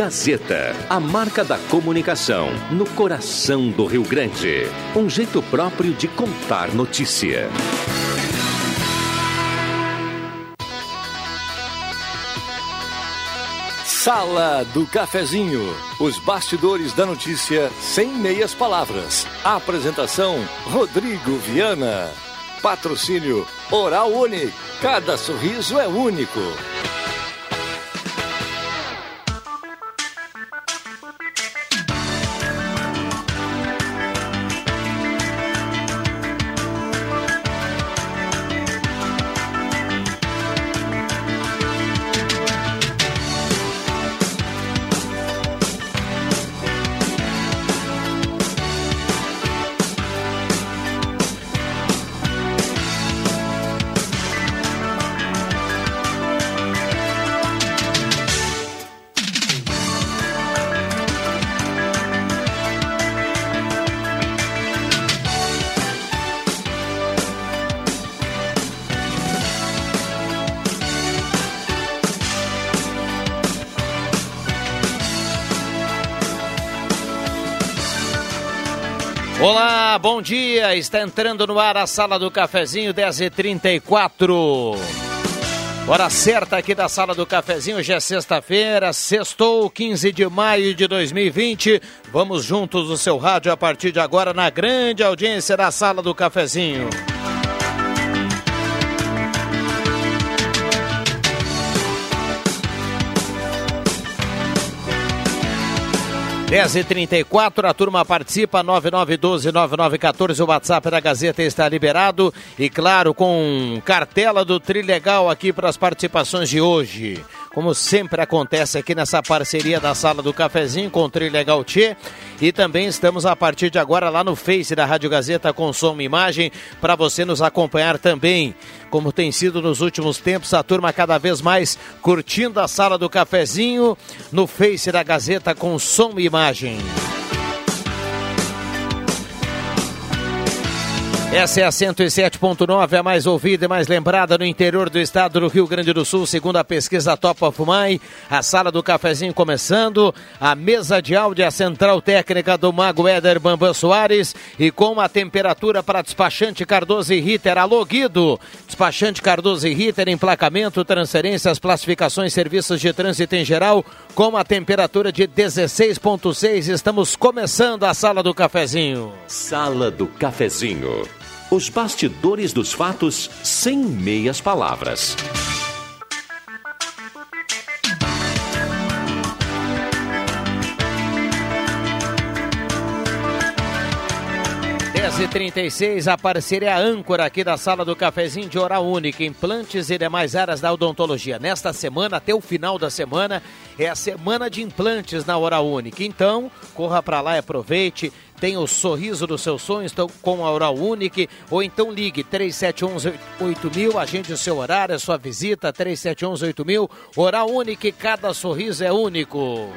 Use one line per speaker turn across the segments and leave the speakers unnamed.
Gazeta, a marca da comunicação no coração do Rio Grande. Um jeito próprio de contar notícia.
Sala do Cafezinho. Os bastidores da notícia sem meias palavras. Apresentação: Rodrigo Viana. Patrocínio Oral Uni. Cada sorriso é único.
Bom dia. Está entrando no ar a sala do cafezinho 10h34. Hora certa aqui da sala do cafezinho, hoje é sexta-feira, sextou 15 de maio de 2020. Vamos juntos no seu rádio a partir de agora na grande audiência da sala do cafezinho. 10h34, a turma participa, 9912-9914, o WhatsApp da Gazeta está liberado. E claro, com cartela do Trilegal aqui para as participações de hoje. Como sempre acontece aqui nessa parceria da Sala do Cafezinho com o Trilegal Tchê. E também estamos a partir de agora lá no Face da Rádio Gazeta com som e imagem para você nos acompanhar também. Como tem sido nos últimos tempos, a turma cada vez mais curtindo a Sala do Cafezinho no Face da Gazeta com som e imagem. Essa é a 107.9, a mais ouvida e mais lembrada no interior do estado do Rio Grande do Sul, segundo a pesquisa Top of Mind. A sala do cafezinho começando, a mesa de áudio, a central técnica do Mago Éder Bambam Soares e com a temperatura para despachante Cardoso e Ritter. Alô, Guido! Despachante Cardoso e Ritter, emplacamento, transferências, classificações, serviços de trânsito em geral, com a temperatura de 16.6. Estamos começando a sala do cafezinho.
Sala do Cafezinho. Os bastidores dos fatos sem meias palavras.
E 36 a parceria âncora aqui da sala do cafezinho de Oral Única, implantes e demais áreas da odontologia. Nesta semana, até o final da semana, é a semana de implantes na Oral Única. Então, corra para lá e aproveite. Tem o sorriso dos seus sonhos então, com a Oral Unique, ou então ligue 3711-8000, agende o seu horário, a sua visita, 3711-8000. Oral Unique, cada sorriso é único.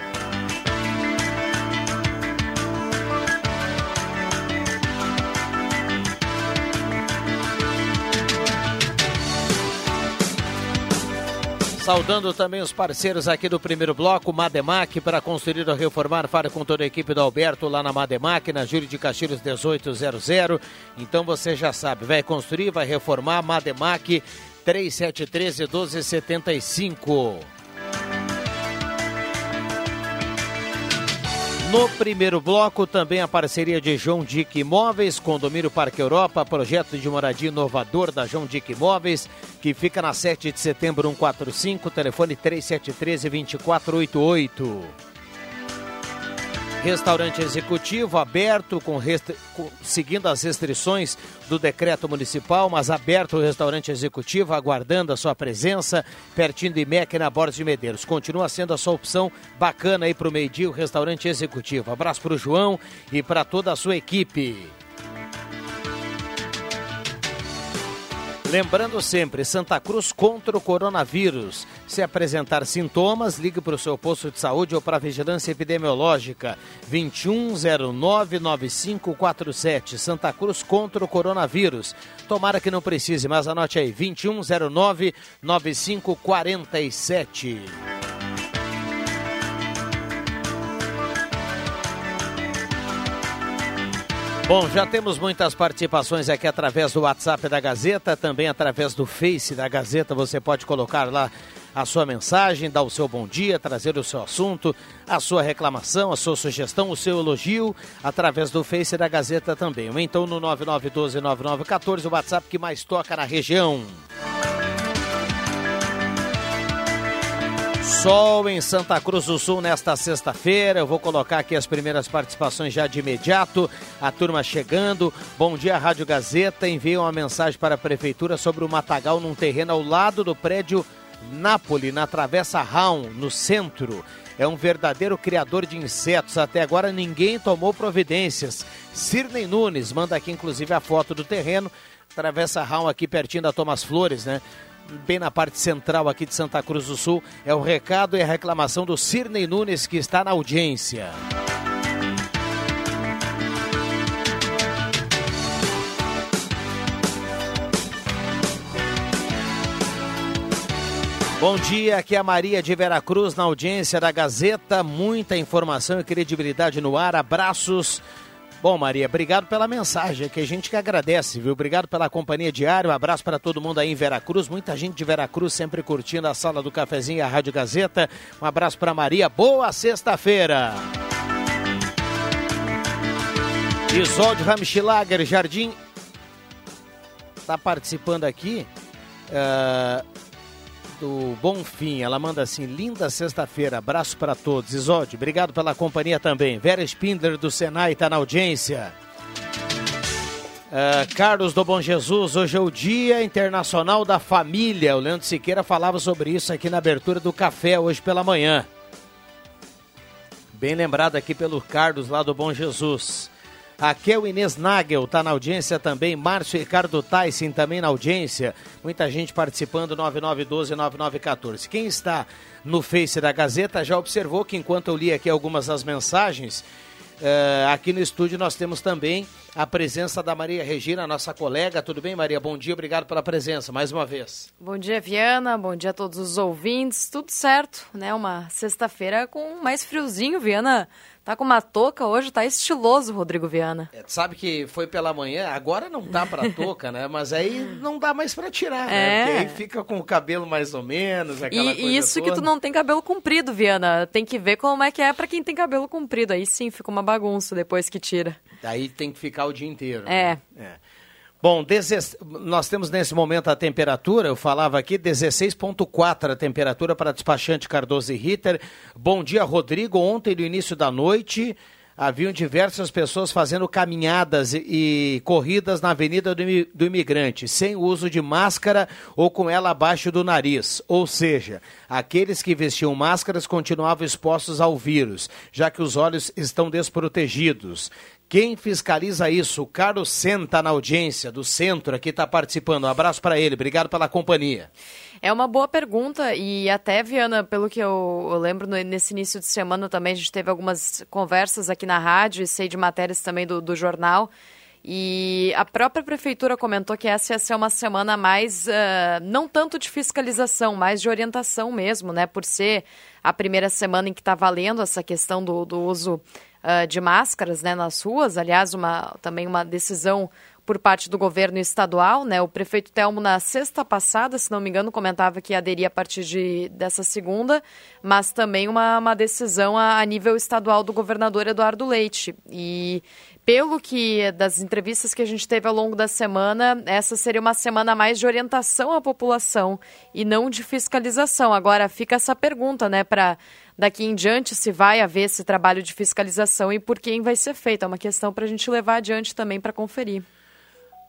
Saudando também os parceiros aqui do primeiro bloco, Mademac, para construir ou reformar, fale com toda a equipe do Alberto lá na Mademac, na Júlio de Castilhos 1800. Então você já sabe, vai construir, vai reformar, Mademac 3713 1275. No primeiro bloco, também a parceria de João Dick Imóveis, Condomínio Parque Europa, projeto de moradia inovador da João Dick Imóveis, que fica na 7 de setembro 145, telefone 3713-2488. Restaurante executivo aberto, com, com, seguindo as restrições do decreto municipal, mas aberto o restaurante executivo, aguardando a sua presença, pertinho de IMEC na Borda de Medeiros. Continua sendo a sua opção bacana aí para o meio-dia, o restaurante executivo. Abraço para o João e para toda a sua equipe. Lembrando sempre, Santa Cruz contra o coronavírus. Se apresentar sintomas, ligue para o seu posto de saúde ou para a vigilância epidemiológica. 21099547. Santa Cruz contra o coronavírus. Tomara que não precise, mas anote aí, 21099547. Bom, já temos muitas participações aqui através do WhatsApp da Gazeta, também através do Face da Gazeta. Você pode colocar lá a sua mensagem, dar o seu bom dia, trazer o seu assunto, a sua reclamação, a sua sugestão, o seu elogio, através do Face da Gazeta também. Ou então no 99129914, o WhatsApp que mais toca na região. Sol em Santa Cruz do Sul nesta sexta-feira. Eu vou colocar aqui as primeiras participações já de imediato. A turma chegando. Bom dia, Rádio Gazeta. Envia uma mensagem para a Prefeitura sobre o matagal num terreno ao lado do prédio Nápoles, na Travessa Raun, no centro. É um verdadeiro criador de insetos. Até agora ninguém tomou providências. Sirnei Nunes manda aqui inclusive a foto do terreno. Travessa Raun aqui pertinho da Thomas Flores, né? Bem na parte central aqui de Santa Cruz do Sul. É o recado e a reclamação do Cirnei Nunes, que está na audiência. Bom dia, aqui é a Maria de Veracruz na audiência da Gazeta. Muita informação e credibilidade no ar. Abraços Bom, Maria, obrigado pela mensagem, que a gente que agradece, viu? Obrigado pela companhia diária, um abraço para todo mundo aí em Veracruz, muita gente de Veracruz sempre curtindo a sala do cafezinho e a Rádio Gazeta. Um abraço para Maria, boa sexta-feira! Isolde Ramschlager, Jardim, está participando aqui. Uh, do Bonfim. Ela manda assim: linda sexta-feira, abraço para todos. Isolde, obrigado pela companhia também. Vera Spindler do Senai está na audiência. Uh, Carlos do Bom Jesus, hoje é o Dia Internacional da Família. O Leandro Siqueira falava sobre isso aqui na abertura do café hoje pela manhã. Bem lembrado aqui pelo Carlos lá do Bom Jesus. Raquel Inês Nagel está na audiência também. Márcio Ricardo Tyson também na audiência. Muita gente participando, 9912-9914. Quem está no Face da Gazeta já observou que enquanto eu li aqui algumas das mensagens, uh, aqui no estúdio nós temos também a presença da Maria Regina, nossa colega. Tudo bem, Maria? Bom dia, obrigado pela presença mais uma vez.
Bom dia, Viana. Bom dia a todos os ouvintes. Tudo certo, né? Uma sexta-feira com mais friozinho, Viana. Tá com uma touca hoje, tá estiloso, Rodrigo Viana.
É, sabe que foi pela manhã, agora não dá pra touca, né? Mas aí não dá mais pra tirar, né? É. Porque aí fica com o cabelo mais ou menos, aquela
e, coisa E isso toda. que tu não tem cabelo comprido, Viana. Tem que ver como é que é pra quem tem cabelo comprido. Aí sim, fica uma bagunça depois que tira.
Daí tem que ficar o dia inteiro.
É. Né? é.
Bom, nós temos nesse momento a temperatura, eu falava aqui, 16,4 a temperatura para despachante Cardoso e Ritter. Bom dia, Rodrigo. Ontem, no início da noite, haviam diversas pessoas fazendo caminhadas e, corridas na Avenida do, do Imigrante, sem uso de máscara ou com ela abaixo do nariz. Ou seja, aqueles que vestiam máscaras continuavam expostos ao vírus, já que os olhos estão desprotegidos. Quem fiscaliza isso? O Carlos Senta na audiência do centro aqui está participando. Um abraço para ele, obrigado pela companhia.
É uma boa pergunta e até, Viana, pelo que eu, eu lembro no, nesse início de semana também, a gente teve algumas conversas aqui na rádio e sei de matérias também do, do jornal. E a própria prefeitura comentou que essa ia ser uma semana mais, uh, não tanto de fiscalização, mas de orientação mesmo, né? Por ser a primeira semana em que está valendo essa questão do, do uso uh, de máscaras né, nas ruas. Aliás, uma, também uma decisão por parte do governo estadual, né? O prefeito Telmo na sexta passada, se não me engano, comentava que aderia a partir de, dessa segunda, mas também uma, uma decisão a, a nível estadual do governador Eduardo Leite. E pelo que das entrevistas que a gente teve ao longo da semana, essa seria uma semana mais de orientação à população e não de fiscalização. Agora fica essa pergunta, né, para daqui em diante se vai haver esse trabalho de fiscalização e por quem vai ser feito. É uma questão para a gente levar adiante também para conferir.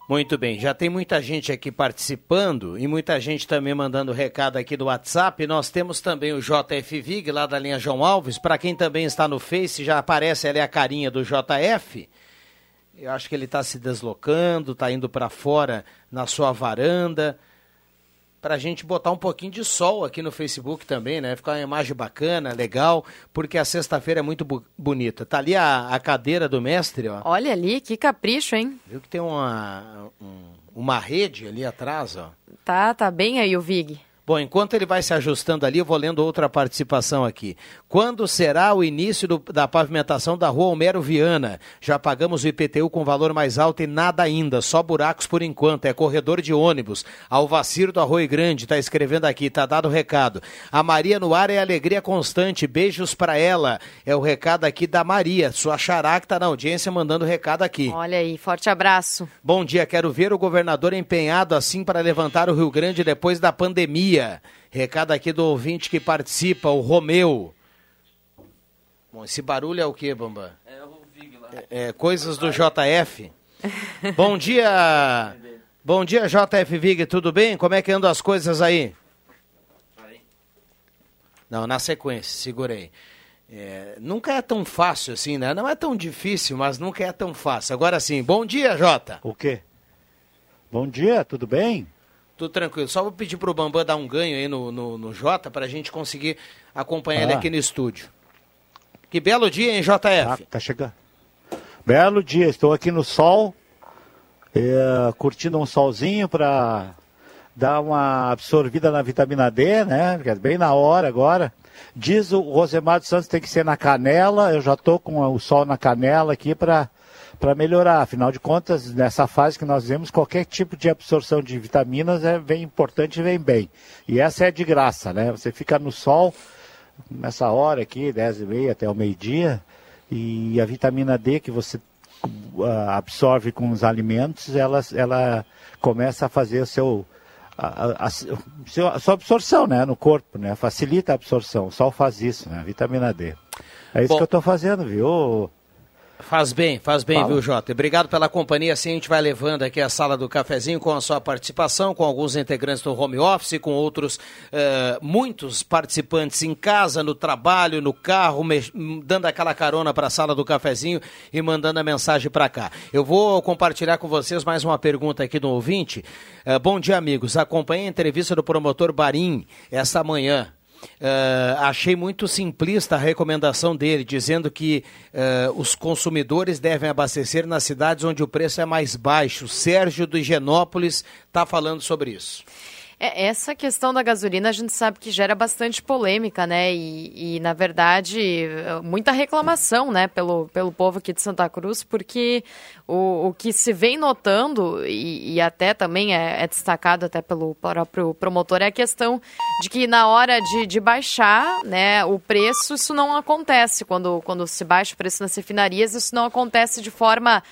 Muito bem, já tem muita gente aqui participando e muita gente também mandando recado aqui do WhatsApp. Nós temos também o JF Vig lá da linha João Alves. Para quem também está no Face, já aparece ali a carinha do JF. Eu acho que ele está se deslocando, está indo para fora na sua varanda para a gente botar um pouquinho de sol aqui no Facebook também, né? Ficar uma imagem bacana, legal, porque a sexta-feira é muito bonita. Tá ali a, a, cadeira do mestre, ó.
Olha ali, que capricho, hein?
Viu que tem uma, um, uma rede ali atrás, ó.
Tá, tá bem aí o Vig.
Bom, enquanto ele vai se ajustando ali, eu vou lendo outra participação aqui. Quando será o início do, da pavimentação da rua Homero Viana? Já pagamos o IPTU com valor mais alto e nada ainda, só buracos por enquanto. É corredor de ônibus. Alvacir do Arroio Grande está escrevendo aqui, tá dado o recado. A Maria no ar é alegria constante, beijos para ela. É o recado aqui da Maria, sua xará que tá na audiência mandando recado aqui.
Olha aí, forte abraço.
Bom dia, quero ver o governador empenhado assim para levantar o Rio Grande depois da pandemia dia. Recado aqui do ouvinte que participa, o Romeu. Bom, esse barulho é o que, Bamba? É o Vig lá. É, é, coisas do JF. Bom dia. Bom dia, JF Vig, tudo bem? Como é que andam as coisas aí? Não, na sequência, segurei. É, nunca é tão fácil assim, né? Não é tão difícil, mas nunca é tão fácil. Agora sim, bom dia, Jota.
O quê? Bom dia, tudo bem?
Tudo tranquilo. Só vou pedir pro Bambam dar um ganho aí no, no, no Jota para a gente conseguir acompanhar ah. ele aqui no estúdio. Que belo dia, hein, JF?
Ah, tá chegando. Belo dia, estou aqui no sol, é, curtindo um solzinho para dar uma absorvida na vitamina D, né? É bem na hora agora. Diz o Rosemar dos Santos tem que ser na canela, eu já estou com o sol na canela aqui para para melhorar. Afinal de contas, nessa fase que nós vemos, qualquer tipo de absorção de vitaminas é bem importante e vem bem. E essa é de graça, né? Você fica no sol nessa hora aqui, 10 e meia até o meio-dia, e a vitamina D que você uh, absorve com os alimentos, ela, ela começa a fazer o seu a, a, a, sua absorção né, no corpo, né? Facilita a absorção. O sol faz isso, né? Vitamina D. É isso Bom, que eu estou fazendo, viu?
Faz bem, faz bem, Fala. viu, Jota? Obrigado pela companhia. Assim a gente vai levando aqui a sala do cafezinho com a sua participação, com alguns integrantes do home office, com outros, uh, muitos participantes em casa, no trabalho, no carro, dando aquela carona para a sala do cafezinho e mandando a mensagem para cá. Eu vou compartilhar com vocês mais uma pergunta aqui do ouvinte. Uh, bom dia, amigos. Acompanhe a entrevista do promotor Barim essa manhã. Uh, achei muito simplista a recomendação dele, dizendo que uh, os consumidores devem abastecer nas cidades onde o preço é mais baixo. Sérgio do Higienópolis está falando sobre isso.
É, essa questão da gasolina a gente sabe que gera bastante polêmica, né? E, e, na verdade, muita reclamação, né, pelo, pelo povo aqui de Santa Cruz, porque o, o que se vem notando, e, e até também é, é, destacado até pelo próprio promotor, é a questão de que na hora de, de baixar né, o preço, isso não acontece. Quando, quando se baixa o preço nas refinarias, isso não acontece de forma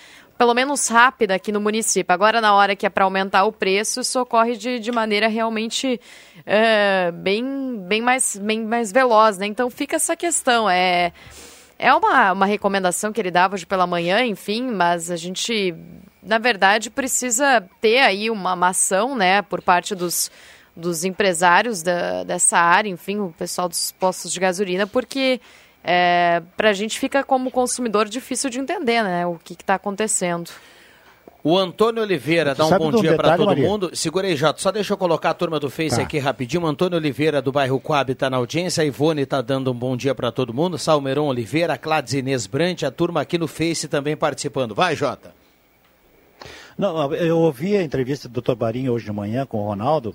pelo menos rápida aqui no município. Agora, na hora que é para aumentar o preço, isso ocorre de, de maneira realmente é, bem, bem, mais, bem mais veloz, né? Então fica essa questão. É, é uma, uma recomendação que ele dava hoje pela manhã, enfim, mas a gente, na verdade, precisa ter aí uma, uma ação, né, por parte dos dos empresários da, dessa área, enfim, o pessoal dos postos de gasolina, porque é, para a gente fica como consumidor difícil de entender né, o que está acontecendo.
O Antônio Oliveira dá um bom dia para todo Maria? mundo. Segura aí, Jato. Só deixa eu colocar a turma do Face tá. aqui rapidinho. O Antônio Oliveira, do bairro Coab, está na audiência. A Ivone está dando um bom dia para todo mundo. Salmeron Oliveira, Cláudia Inês Brant, a turma aqui no Face também participando. Vai, Jota.
Não, eu ouvi a entrevista do Dr. Barinho hoje de manhã com o Ronaldo.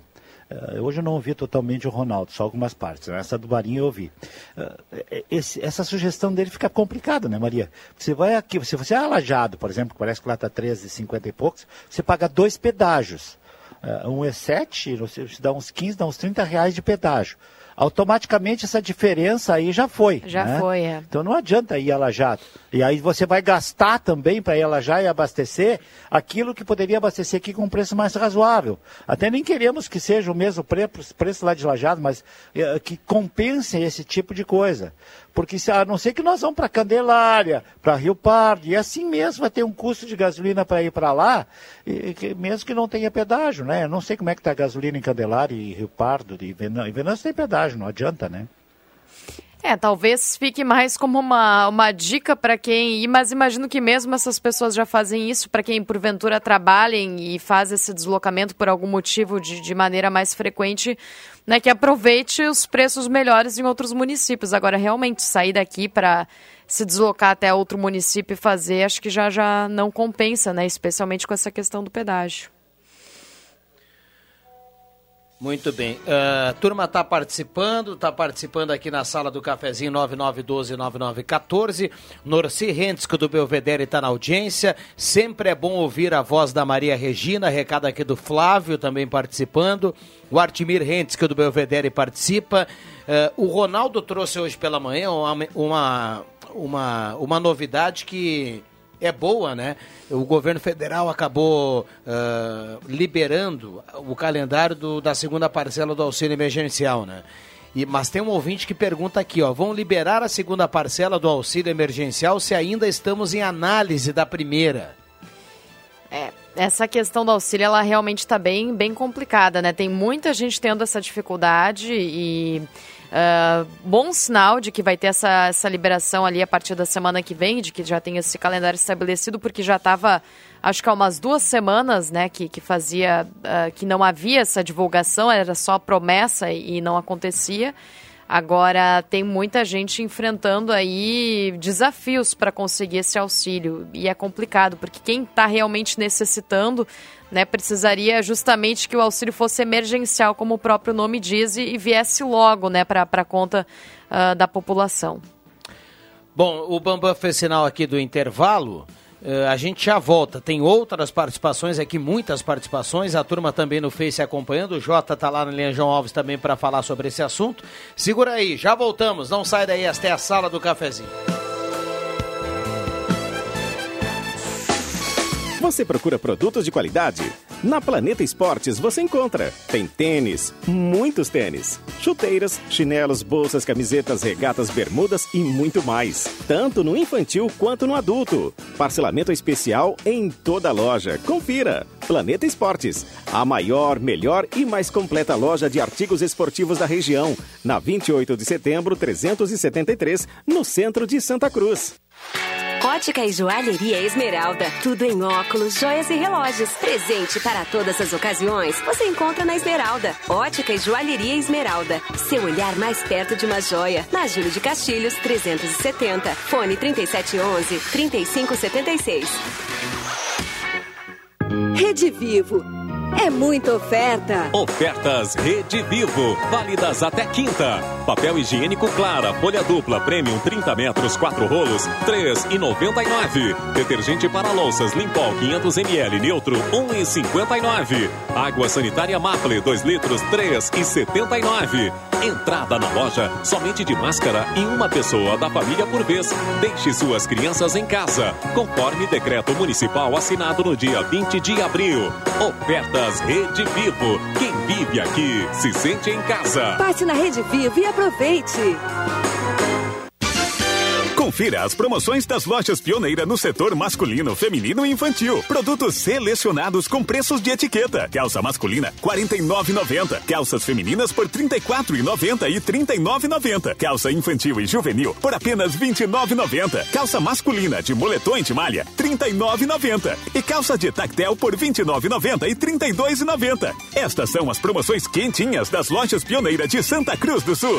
Uh, hoje eu não ouvi totalmente o Ronaldo, só algumas partes. Né? Essa do Barinho eu ouvi. Uh, esse, essa sugestão dele fica complicada, né, Maria? Você vai aqui, se você é alajado, por exemplo, que parece que lá está 13,50 e poucos, você paga dois pedágios. Uh, um é 7, você dá uns 15, dá uns 30 reais de pedágio automaticamente essa diferença aí já foi.
Já
né?
foi, é.
Então não adianta ir a Lajado. E aí você vai gastar também para ir a Lajado e abastecer aquilo que poderia abastecer aqui com um preço mais razoável. Até nem queremos que seja o mesmo preço, preço lá de Lajado, mas é, que compense esse tipo de coisa. Porque a não ser que nós vamos para Candelária, para Rio Pardo, e assim mesmo vai ter um custo de gasolina para ir para lá, e, que, mesmo que não tenha pedágio, né? Eu não sei como é que está a gasolina em Candelária e Rio Pardo, e Venâncio, Venâncio tem pedágio, não adianta, né?
É, talvez fique mais como uma, uma dica para quem. Mas imagino que mesmo essas pessoas já fazem isso, para quem porventura trabalhem e faz esse deslocamento por algum motivo de, de maneira mais frequente né, que aproveite os preços melhores em outros municípios. Agora, realmente, sair daqui para se deslocar até outro município e fazer, acho que já, já não compensa, né? Especialmente com essa questão do pedágio.
Muito bem. Uh, turma está participando, está participando aqui na sala do cafezinho 9912-9914. Norci Rentzko do Belvedere está na audiência. Sempre é bom ouvir a voz da Maria Regina, recado aqui do Flávio também participando. O Artimir Rentzko do Belvedere participa. Uh, o Ronaldo trouxe hoje pela manhã uma, uma, uma, uma novidade que é boa, né? O governo federal acabou uh, liberando o calendário do, da segunda parcela do auxílio emergencial, né? E, mas tem um ouvinte que pergunta aqui, ó, vão liberar a segunda parcela do auxílio emergencial se ainda estamos em análise da primeira?
É, essa questão do auxílio, ela realmente está bem, bem complicada, né? Tem muita gente tendo essa dificuldade e Uh, bom sinal de que vai ter essa, essa liberação ali a partir da semana que vem, de que já tem esse calendário estabelecido, porque já estava, acho que há umas duas semanas, né, que, que fazia, uh, que não havia essa divulgação, era só promessa e não acontecia. Agora tem muita gente enfrentando aí desafios para conseguir esse auxílio e é complicado porque quem está realmente necessitando né, precisaria justamente que o auxílio fosse emergencial, como o próprio nome diz, e, e viesse logo né, para a conta uh, da população.
Bom, o Bambam fez sinal aqui do intervalo. Uh, a gente já volta. Tem outras participações aqui, muitas participações. A turma também no Face acompanhando. O Jota está lá no João Alves também para falar sobre esse assunto. Segura aí, já voltamos. Não sai daí, esta é a sala do cafezinho.
Você procura produtos de qualidade? Na Planeta Esportes você encontra. Tem tênis, muitos tênis, chuteiras, chinelos, bolsas, camisetas, regatas, bermudas e muito mais. Tanto no infantil quanto no adulto. Parcelamento especial em toda a loja. Confira. Planeta Esportes, a maior, melhor e mais completa loja de artigos esportivos da região. Na 28 de setembro, 373, no centro de Santa Cruz.
Ótica e Joalheria Esmeralda. Tudo em óculos, joias e relógios. Presente para todas as ocasiões. Você encontra na Esmeralda. Ótica e Joalheria Esmeralda. Seu olhar mais perto de uma joia. Na Júlio de Castilhos, 370. Fone 3711 3576.
Rede Vivo é muita oferta.
Ofertas Rede Vivo, válidas até quinta. Papel higiênico Clara, folha dupla, premium 30 metros, 4 rolos, 3,99. Detergente para louças Limpol 500 ml neutro, 1,59. Água sanitária Maple 2 litros, 3,79. Entrada na loja somente de máscara e uma pessoa da família por vez. Deixe suas crianças em casa, conforme decreto municipal assinado no dia 20 de abril. Ofertas Rede Vivo. Quem vive aqui se sente em casa.
Passe na Rede Vivo e aproveite!
Confira as promoções das lojas Pioneira no setor masculino, feminino e infantil. Produtos selecionados com preços de etiqueta. Calça masculina, R$ 49,90. Calças femininas por R$ 34,90 e R$ 39,90. Calça infantil e juvenil por apenas R$ 29,90. Calça masculina de moletom de malha, R$ 39,90. E calça de tactel por R$ 29,90 e R$ 32,90. Estas são as promoções quentinhas das lojas Pioneira de Santa Cruz do Sul.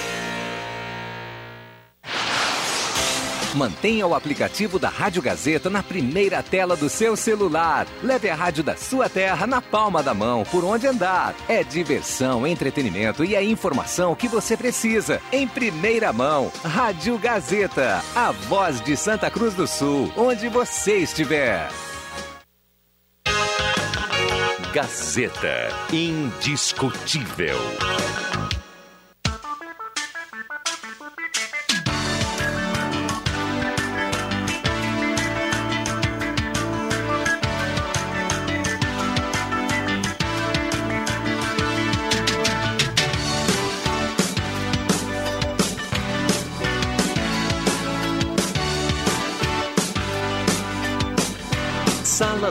Mantenha o aplicativo da Rádio Gazeta na primeira tela do seu celular. Leve a rádio da sua terra na palma da mão, por onde andar. É diversão, entretenimento e a informação que você precisa. Em primeira mão, Rádio Gazeta, a voz de Santa Cruz do Sul, onde você estiver.
Gazeta, indiscutível.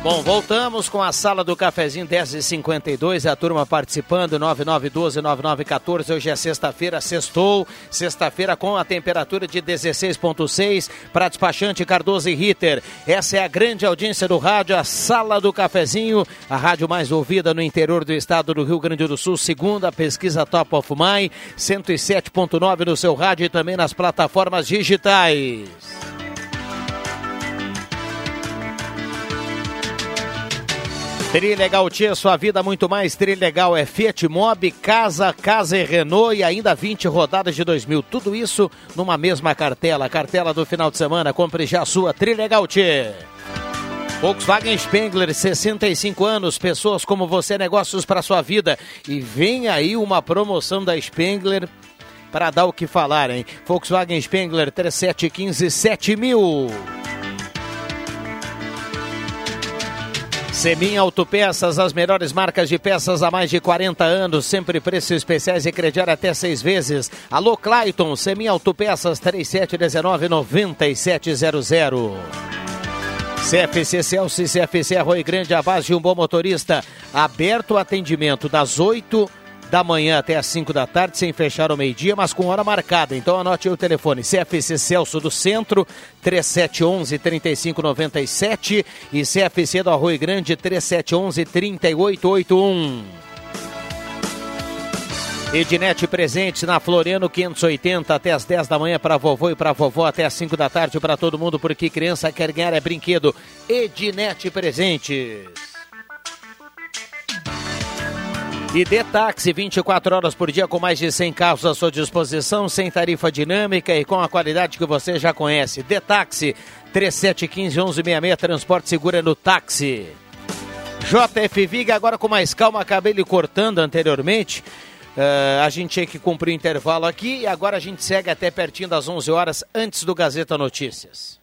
Bom, voltamos com a sala do cafezinho 10h52, a turma participando, 9912-9914. Hoje é sexta-feira, sextou. Sexta-feira com a temperatura de 16,6 para despachante Cardoso e Ritter. Essa é a grande audiência do rádio, a sala do cafezinho, a rádio mais ouvida no interior do estado do Rio Grande do Sul, segundo a pesquisa Top of Mind, 107,9 no seu rádio e também nas plataformas digitais. Trilegal Tia, sua vida muito mais. Trilegal é Fiat Mobi, Casa, Casa e Renault e ainda 20 rodadas de 2000. Tudo isso numa mesma cartela. Cartela do final de semana. Compre já a sua Trilegal. Volkswagen Spengler, 65 anos, pessoas como você, negócios para sua vida. E vem aí uma promoção da Spengler para dar o que falar, hein? Volkswagen Spengler 3715 7000. Semin Autopeças, as melhores marcas de peças há mais de 40 anos, sempre preços especiais e crediar até seis vezes. Alô Clayton, Semin Autopeças 3719-9700. CFC Celso e CFC Arroio Grande, a base de um bom motorista. Aberto o atendimento das 8 da manhã até as 5 da tarde, sem fechar o meio-dia, mas com hora marcada. Então anote aí o telefone: CFC Celso do Centro, 3711-3597 e CFC do Arroio Grande, 3711-3881. Ednet presente na Floriano 580 até as 10 da manhã para vovô e para vovó até as 5 da tarde para todo mundo porque criança quer ganhar é brinquedo. Ednet presente. E Detaxi, 24 horas por dia com mais de 100 carros à sua disposição, sem tarifa dinâmica e com a qualidade que você já conhece. Detaxi, 3715-1166, transporte seguro é no táxi. JF Viga, agora com mais calma, acabei lhe cortando anteriormente. Uh, a gente tinha que cumprir o intervalo aqui e agora a gente segue até pertinho das 11 horas, antes do Gazeta Notícias.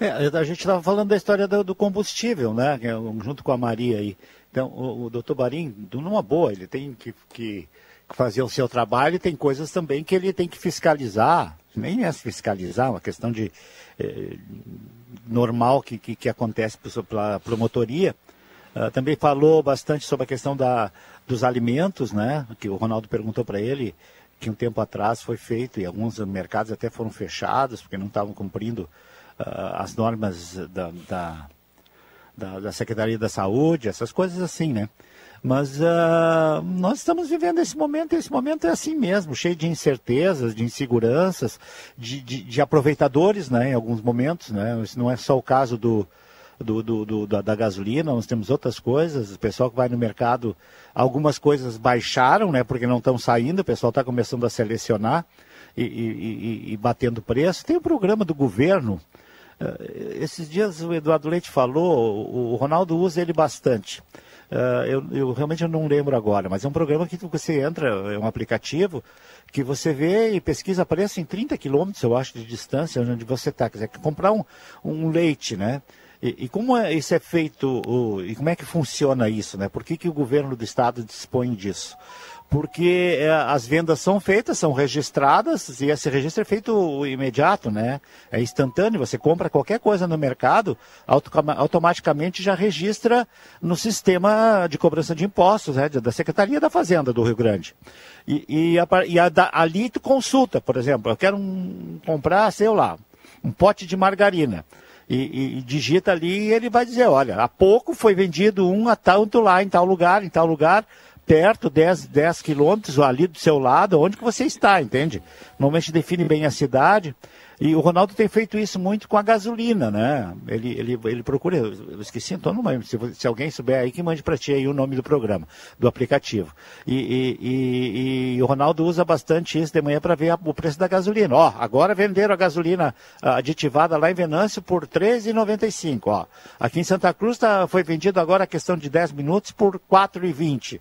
É, a gente estava falando da história do, do combustível, né? Junto com a Maria aí. Então, o, o doutor Barim, numa boa, ele tem que, que, fazer o seu trabalho e tem coisas também que ele tem que fiscalizar, nem é fiscalizar, é uma questão de eh, normal que, que, que acontece para a promotoria. Uh, também falou bastante sobre a questão da, dos alimentos, né? Que o Ronaldo perguntou para ele que um tempo atrás foi feito e alguns mercados até foram fechados porque não estavam cumprindo uh, as normas da, da da, da Secretaria da Saúde, essas coisas assim, né? Mas uh, nós estamos vivendo esse momento, e esse momento é assim mesmo, cheio de incertezas, de inseguranças, de, de, de aproveitadores, né, em alguns momentos, né? Isso não é só o caso do, do, do, do da, da, gasolina, nós temos outras coisas, o pessoal que vai no mercado, algumas coisas baixaram, né, porque não estão saindo, o pessoal está começando a selecionar e, e, e, e batendo preço. Tem o um programa do governo, esses dias o Eduardo Leite falou, o, Ronaldo usa ele bastante. Uh, eu, eu, realmente não lembro agora, mas é um programa que você entra, é um aplicativo que você vê e pesquisa preço em 30 quilômetros, eu acho, de distância onde você está. Quer dizer, comprar um, um leite, né? E, e, como é, isso é feito, o, e como é que funciona isso, né? Por que, que o governo do estado dispõe disso? Porque é, as vendas são feitas, são registradas e esse registro é feito imediato, né? É instantâneo, você compra qualquer coisa no mercado, auto, automaticamente já registra no sistema de cobrança de impostos, né? Da Secretaria da Fazenda do Rio Grande. E, e, a, e a, ali tu consulta, por exemplo, eu quero um, comprar, sei lá, um pote de margarina. E, e, e, digita ali e ele vai dizer, olha, há pouco foi vendido um a tanto lá, em tal lugar, em tal lugar, perto, 10, 10 quilômetros ali do seu lado, onde que você está, entende? Normalmente define bem a cidade. E o Ronaldo tem feito isso muito com a gasolina, né? Ele, ele, ele procura, eu esqueci, então não lembro, se, se alguém souber aí, que mande para ti aí o nome do programa, do aplicativo. E, e, e, e o Ronaldo usa bastante isso de manhã para ver a, o preço da gasolina. Ó, agora venderam a gasolina aditivada lá em Venâncio por R$ 13,95, ó. Aqui em Santa Cruz tá, foi vendido agora a questão de 10 minutos por R$ 4,20.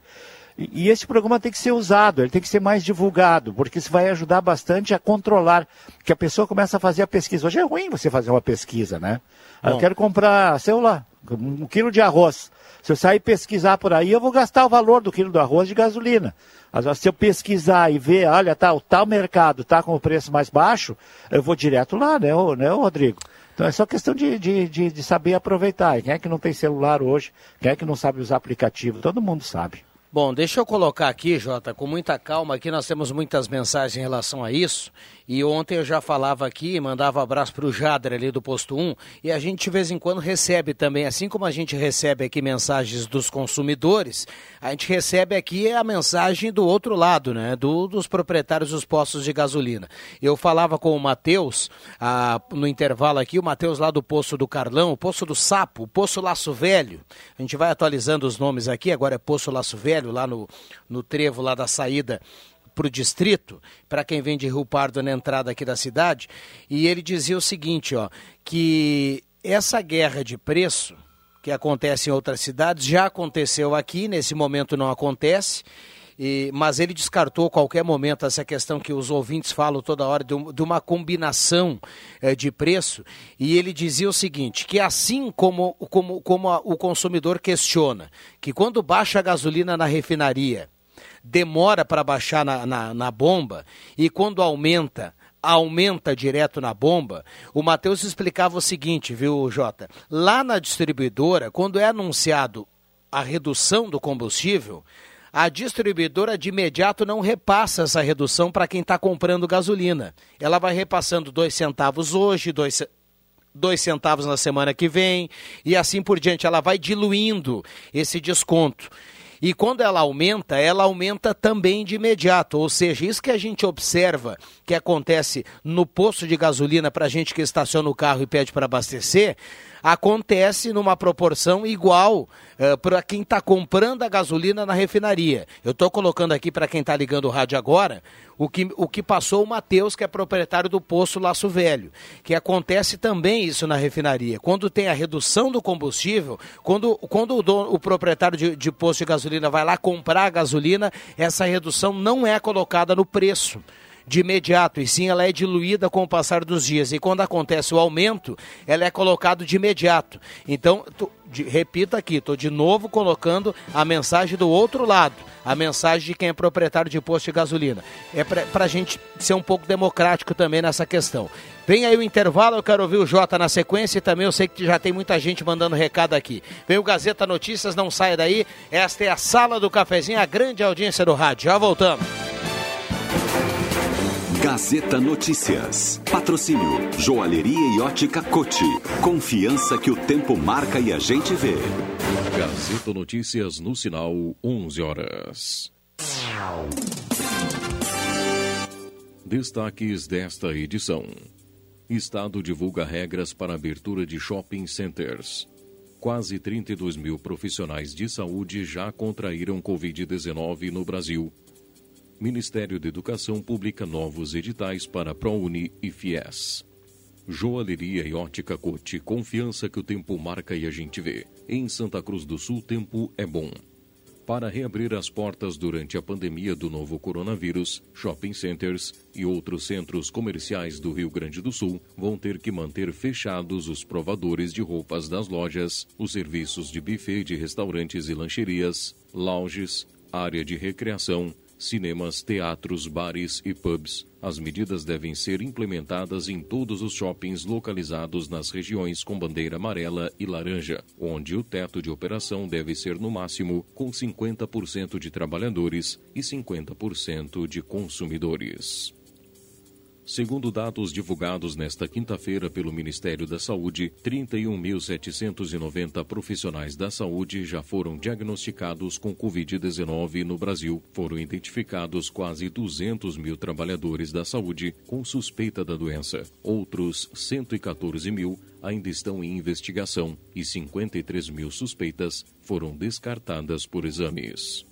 E, esse programa tem que ser usado, ele tem que ser mais divulgado, porque isso vai ajudar bastante a controlar, que a pessoa começa a fazer a pesquisa. Hoje é ruim você fazer uma pesquisa, né? Bom. Eu quero comprar, sei lá, um quilo de arroz. Se eu sair pesquisar por aí, eu vou gastar o valor do quilo do arroz de gasolina. Mas se eu pesquisar e ver, olha, tá, o tal mercado está com o preço mais baixo, eu vou direto lá, né, né Rodrigo? Então é só questão de, de, de, de saber aproveitar. Quem é que não tem celular hoje? Quem é que não sabe usar aplicativo? Todo mundo sabe.
Bom, deixa eu colocar aqui, Jota, com muita calma, aqui nós temos muitas mensagens em relação a isso. E ontem eu já falava aqui, mandava abraço para o Jader ali do posto 1, e a gente de vez em quando recebe também, assim como a gente recebe aqui mensagens dos consumidores, a gente recebe aqui a mensagem do outro lado, né? Do, dos proprietários dos postos de gasolina. Eu falava com o Matheus ah, no intervalo aqui, o Matheus lá do posto do Carlão, o posto do Sapo, o posto Laço Velho. A gente vai atualizando os nomes aqui, agora é posto Laço Velho, lá no, no trevo lá da saída para o distrito, para quem vem de Rio Pardo na entrada aqui da cidade, e ele dizia o seguinte, ó, que essa guerra de preço que acontece em outras cidades já aconteceu aqui, nesse momento não acontece. E, mas ele descartou qualquer momento essa questão que os ouvintes falam toda hora de, um, de uma combinação é, de preço. E ele dizia o seguinte: que assim como, como, como a, o consumidor questiona que quando baixa a gasolina na refinaria demora para baixar na, na, na bomba e quando aumenta aumenta direto na bomba, o Matheus explicava o seguinte, viu, Jota? Lá na distribuidora, quando é anunciado a redução do combustível, a distribuidora de imediato não repassa essa redução para quem está comprando gasolina. Ela vai repassando dois centavos hoje, dois, dois centavos na semana que vem e assim por diante. Ela vai diluindo esse desconto. E quando ela aumenta, ela aumenta também de imediato. Ou seja, isso que a gente observa que acontece no posto de gasolina para gente que estaciona o carro e pede para abastecer, acontece numa proporção igual uh, para quem está comprando a gasolina na refinaria. Eu estou colocando aqui para quem está ligando o rádio agora o que, o que passou o Matheus, que é proprietário do posto Laço Velho, que acontece também isso na refinaria. Quando tem a redução do combustível, quando, quando o, dono, o proprietário de, de posto de gasolina vai lá comprar a gasolina, essa redução não é colocada no preço de imediato, e sim ela é diluída com o passar dos dias. E quando acontece o aumento, ela é colocado de imediato. Então, tu, de, repito aqui, estou de novo colocando a mensagem do outro lado, a mensagem de quem é proprietário de posto de gasolina. É para a gente ser um pouco democrático também nessa questão. Vem aí o intervalo, eu quero ouvir o Jota na sequência e também eu sei que já tem muita gente mandando recado aqui. Vem o Gazeta Notícias, não saia daí. Esta é a sala do cafezinho, a grande audiência do rádio. Já voltamos.
Gazeta Notícias. Patrocínio Joalheria e Ótica Cote. Confiança que o tempo marca e a gente vê.
Gazeta Notícias no sinal 11 horas. Destaques desta edição. Estado divulga regras para abertura de shopping centers. Quase 32 mil profissionais de saúde já contraíram Covid-19 no Brasil Ministério da Educação publica novos editais para ProUni e FIES. Joalheria e ótica Cote, confiança que o tempo marca e a gente vê. Em Santa Cruz do Sul, tempo é bom. Para reabrir as portas durante a pandemia do novo coronavírus, shopping centers e outros centros comerciais do Rio Grande do Sul vão ter que manter fechados os provadores de roupas das lojas, os serviços de buffet de restaurantes e lancherias, lounges, área de recreação, cinemas, teatros, bares e pubs. As medidas devem ser implementadas em todos os shoppings localizados nas regiões com bandeira amarela e laranja, onde o teto de operação deve ser no máximo com 50% de trabalhadores e 50% de consumidores. Segundo dados divulgados nesta quinta-feira pelo Ministério da Saúde, 31.790 profissionais da saúde já foram diagnosticados com Covid-19 no Brasil. Foram identificados quase 200 mil trabalhadores da saúde com suspeita da doença. Outros 114 mil ainda estão em investigação e 53 mil suspeitas foram descartadas por exames.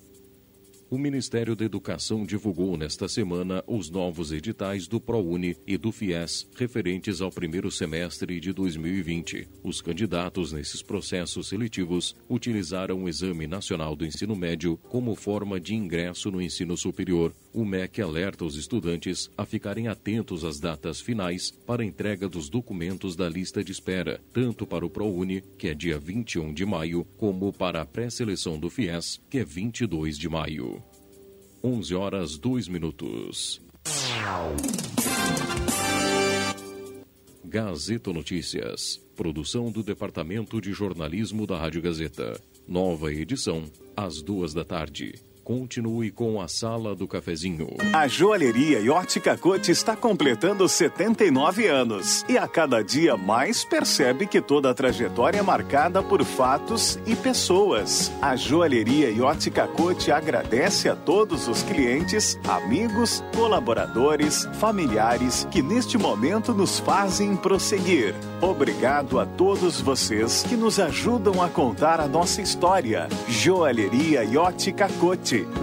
O Ministério da Educação divulgou nesta semana os novos editais do ProUni e do FIES referentes ao primeiro semestre de 2020. Os candidatos nesses processos seletivos utilizaram o Exame Nacional do Ensino Médio como forma de ingresso no ensino superior. O MEC alerta os estudantes a ficarem atentos às datas finais para entrega dos documentos da lista de espera, tanto para o ProUni, que é dia 21 de maio, como para a pré-seleção do FIES, que é 22 de maio. 11 horas 2 minutos.
Gazeta Notícias. Produção do Departamento de Jornalismo da Rádio Gazeta. Nova edição, às duas da tarde. Continue com a Sala do Cafezinho.
A joalheria e ótica Cote está completando 79 anos e a cada dia mais percebe que toda a trajetória é marcada por fatos e pessoas. A joalheria e ótica Cote agradece a todos os clientes, amigos, colaboradores, familiares que neste momento nos fazem prosseguir. Obrigado a todos vocês que nos ajudam a contar a nossa história. Joalheria e ótica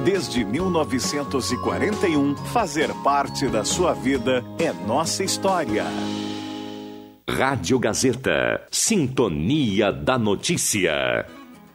Desde 1941, fazer parte da sua vida é nossa história.
Rádio Gazeta. Sintonia da Notícia.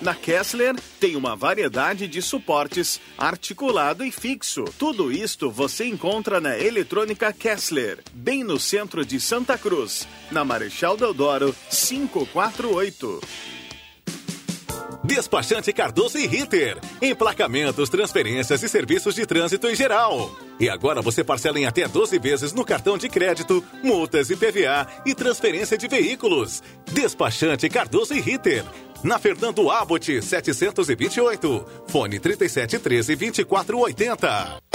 Na Kessler tem uma variedade de suportes articulado e fixo. Tudo isto você encontra na Eletrônica Kessler, bem no centro de Santa Cruz, na Marechal Deodoro 548.
Despachante Cardoso e Ritter. Emplacamentos, transferências e serviços de trânsito em geral. E agora você parcela em até 12 vezes no cartão de crédito, multas e PVA e transferência de veículos. Despachante Cardoso e Ritter. Na Fernando Abbott 728. Fone 3713 2480.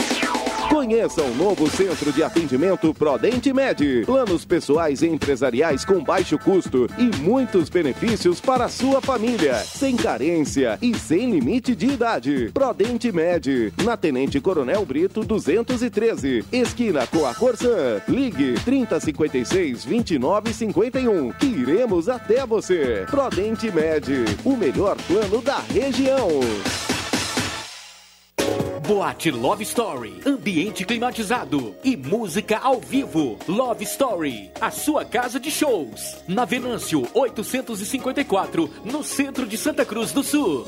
Conheça o novo centro de atendimento Prodente Med. Planos pessoais e empresariais com baixo custo e muitos benefícios para a sua família. Sem carência e sem limite de idade. Prodente Med. Na Tenente Coronel Brito 213. Esquina com a Corsã. Ligue 3056 2951. Que iremos até você. Prodente Med. O melhor plano da região.
Boate Love Story, ambiente climatizado e música ao vivo. Love Story, a sua casa de shows. Na Venâncio 854, no centro de Santa Cruz do Sul.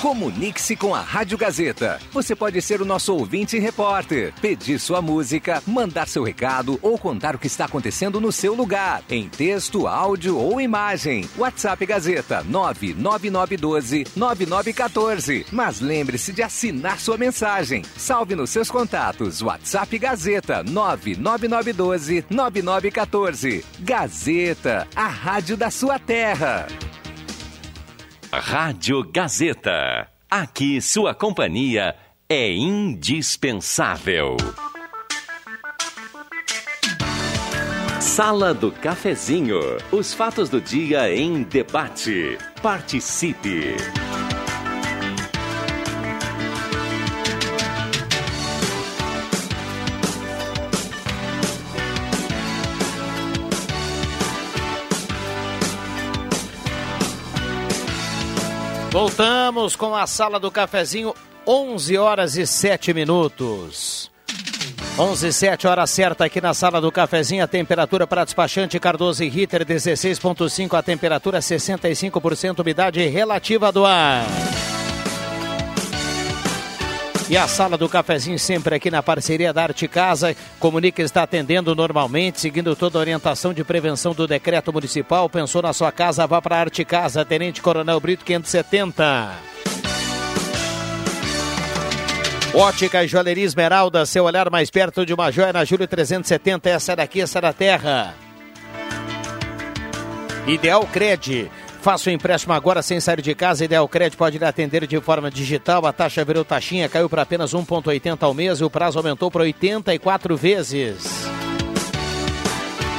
Comunique-se com a Rádio Gazeta. Você pode ser o nosso ouvinte e repórter, pedir sua música, mandar seu recado ou contar o que está acontecendo no seu lugar, em texto, áudio ou imagem. WhatsApp Gazeta 99912-9914. Mas lembre-se de assinar sua mensagem. Salve nos seus contatos. WhatsApp Gazeta 99912-9914. Gazeta, a rádio da sua terra.
Rádio Gazeta. Aqui sua companhia é indispensável. Sala do Cafezinho. Os fatos do dia em debate. Participe.
Voltamos com a sala do cafezinho, 11 horas e 7 minutos. 11 e 7 hora certa aqui na sala do cafezinho. A temperatura para despachante Cardoso e Ritter 16,5. A temperatura 65%. Umidade relativa do ar. E a sala do cafezinho sempre aqui na parceria da Arte Casa. Comunica está atendendo normalmente, seguindo toda a orientação de prevenção do decreto municipal. Pensou na sua casa, vá para a Arte Casa, Tenente Coronel Brito 570. Ótica e Joalheria Esmeralda, seu olhar mais perto de uma joia na Júlio 370. Essa daqui, essa da terra. Ideal Cred. Faça o empréstimo agora sem sair de casa. Ideal Cred pode lhe atender de forma digital. A taxa virou taxinha, caiu para apenas 1,80 ao mês e o prazo aumentou para 84 vezes.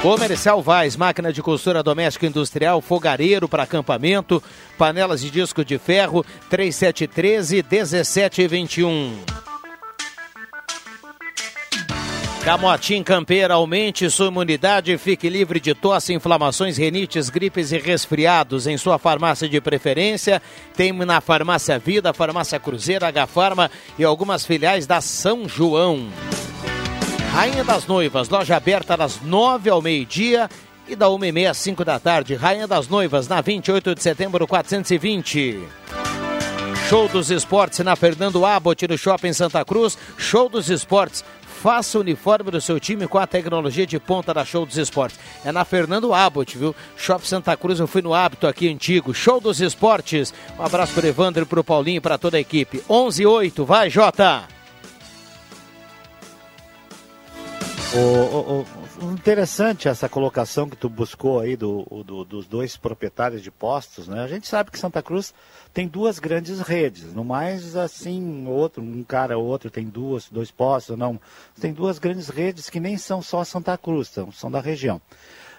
Comercial Vaz, máquina de costura doméstica industrial, fogareiro para acampamento, panelas de disco de ferro, 3713 1721. Camotim Campeira, aumente sua imunidade, fique livre de tosse, inflamações, renites, gripes e resfriados em sua farmácia de preferência. Tem na Farmácia Vida, Farmácia Cruzeiro, H-Farma e algumas filiais da São João. Rainha das Noivas, loja aberta das nove ao meio-dia e da uma e meia às cinco da tarde. Rainha das Noivas, na 28 de setembro, 420. Show dos Esportes na Fernando Abbott, no Shopping Santa Cruz. Show dos Esportes. Faça o uniforme do seu time com a tecnologia de ponta da Show dos Esportes. É na Fernando Abbott, viu? Shopping Santa Cruz, eu fui no hábito aqui antigo. Show dos Esportes. Um abraço para o Evandro, para o Paulinho para toda a equipe. 11 8, vai Jota!
O, o, interessante essa colocação que tu buscou aí do, do, dos dois proprietários de postos, né? A gente sabe que Santa Cruz tem duas grandes redes, no mais assim, outro, um cara ou outro tem duas, dois postos, não. Tem duas grandes redes que nem são só Santa Cruz, são, são da região.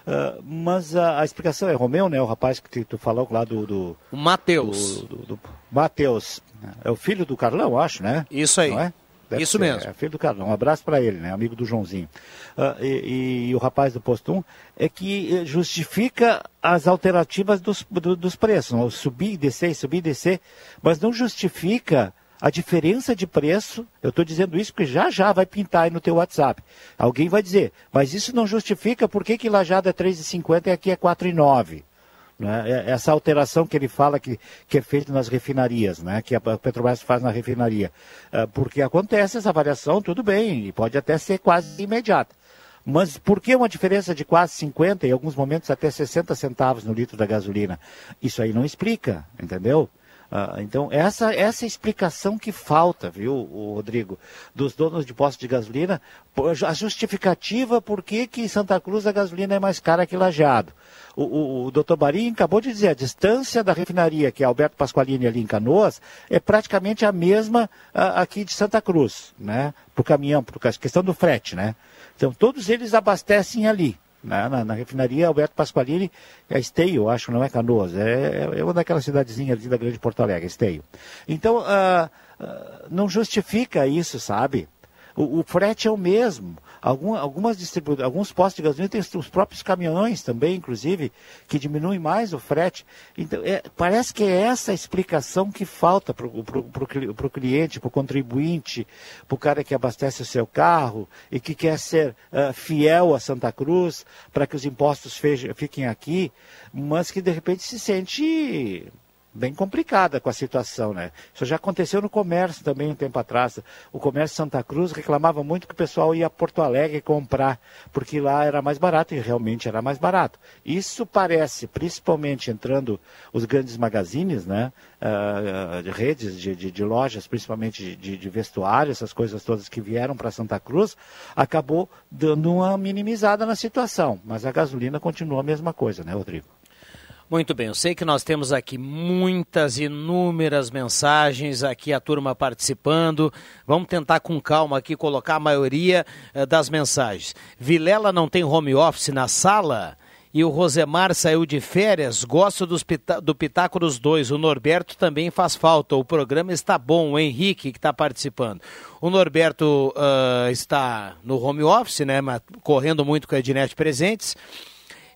Uh, mas a, a, explicação é Romeu, né? O rapaz que tu falou lá do. do
Matheus.
Do, do, Matheus. É o filho do Carlão, acho, né?
Isso aí.
É?
Isso
ser,
mesmo.
É filho do Carlão. Um abraço para ele, né? Amigo do Joãozinho. Uh, e, e, o rapaz do posto 1 é que justifica as alternativas dos, do, dos preços. Subir e descer, subir e descer. Mas não justifica a diferença de preço. Eu estou dizendo isso porque já já vai pintar aí no teu WhatsApp. Alguém vai dizer, mas isso não justifica por que, que Lajada é 3,50 e aqui é 4,9. Né? Essa alteração que ele fala que, que é feita nas refinarias, né? que a Petrobras faz na refinaria. Uh, porque acontece essa variação, tudo bem, e pode até ser quase imediata. Mas por que uma diferença de quase 50 e em alguns momentos até 60 centavos no litro da gasolina? Isso aí não explica, entendeu? Uh, então, essa, essa é explicação que falta, viu, Rodrigo, dos donos de postos de gasolina, a justificativa por que, que Santa Cruz a gasolina é mais cara que Lajeado. O, o, o doutor Barim acabou de dizer, a distância da refinaria, que é Alberto Pasqualini ali em Canoas, é praticamente a mesma uh, aqui de Santa Cruz, né? Para o caminhão, por questão do frete, né? Então, todos eles abastecem ali. Né? Na, na, refinaria Alberto Pasqualini, é Esteio, acho, não é Canoas, é, é uma daquelas cidadezinhas ali da Grande Porto Alegre, Esteio. Então, uh, uh, não justifica isso, sabe? O, o, frete é o mesmo. Algum, algumas distribu alguns postos de gasolina têm os próprios caminhões também, inclusive, que diminuem mais o frete. Então, é, parece que é essa a explicação que falta para o cliente, para o contribuinte, para o cara que abastece o seu carro e que quer ser uh, fiel a Santa Cruz, para que os impostos fiquem aqui, mas que de repente se sente bem complicada com a situação, né? Isso já aconteceu no comércio também um tempo atrás. O comércio Santa Cruz reclamava muito que o pessoal ia a Porto Alegre comprar, porque lá era mais barato e realmente era mais barato. Isso parece, principalmente entrando os grandes magazines, né? Uh, de redes de, de, de, lojas, principalmente de, de vestuário, essas coisas todas que vieram para Santa Cruz, acabou dando uma minimizada na situação. Mas a gasolina continua a mesma coisa, né, Rodrigo?
Muito bem, eu sei que nós temos aqui muitas, inúmeras mensagens, aqui a turma participando. Vamos tentar com calma aqui colocar a maioria eh, das mensagens. Vilela não tem home office na sala? E o Rosemar saiu de férias, gosto dos pita do Pitaco dos dois. O Norberto também faz falta. O programa está bom. O Henrique que está participando. O Norberto uh, está no home office, né? Correndo muito com a Ednet Presentes.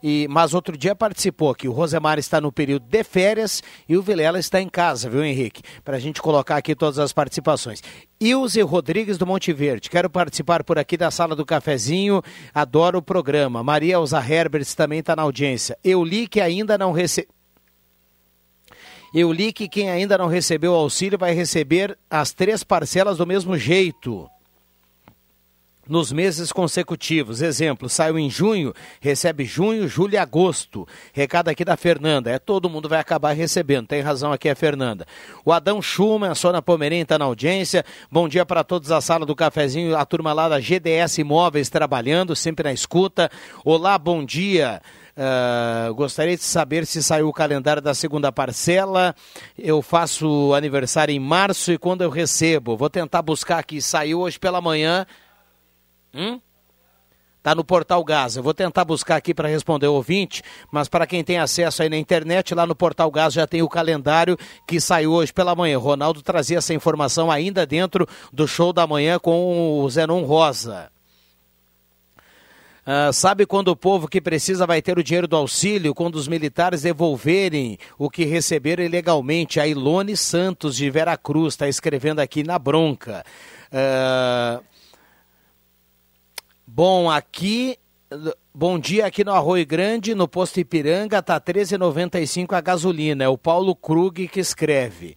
E, mas outro dia participou aqui. O Rosemar está no período de férias e o Vilela está em casa, viu, Henrique? Para a gente colocar aqui todas as participações. Ilze Rodrigues do Monte Verde. Quero participar por aqui da sala do cafezinho. Adoro o programa. Maria Elza Herberts também está na audiência. Eu li que ainda não recebeu Eu li que quem ainda não recebeu o auxílio vai receber as três parcelas do mesmo jeito nos meses consecutivos. Exemplo, saiu em junho, recebe junho, julho e agosto. Recado aqui da Fernanda. É todo mundo vai acabar recebendo. Tem razão aqui a Fernanda. O Adão Schumann, a Sônia Pomerém está na audiência. Bom dia para todos da sala do cafezinho, a turma lá da GDS Imóveis trabalhando, sempre na escuta. Olá, bom dia. Uh, gostaria de saber se saiu o calendário da segunda parcela. Eu faço aniversário em março e quando eu recebo? Vou tentar buscar aqui. Saiu hoje pela manhã. Hum? Tá no Portal Gás. Eu vou tentar buscar aqui para responder o ouvinte, mas para quem tem acesso aí na internet, lá no Portal Gás já tem o calendário que saiu hoje pela manhã. Ronaldo trazia essa informação ainda dentro do show da manhã com o Zenon Rosa. Uh, sabe quando o povo que precisa vai ter o dinheiro do auxílio? Quando os militares devolverem o que receberam ilegalmente. A Ilone Santos de Veracruz está escrevendo aqui na bronca. Uh, Bom, aqui, bom dia aqui no Arroio Grande, no posto Ipiranga, tá 13,95 a gasolina. É o Paulo Krug que escreve.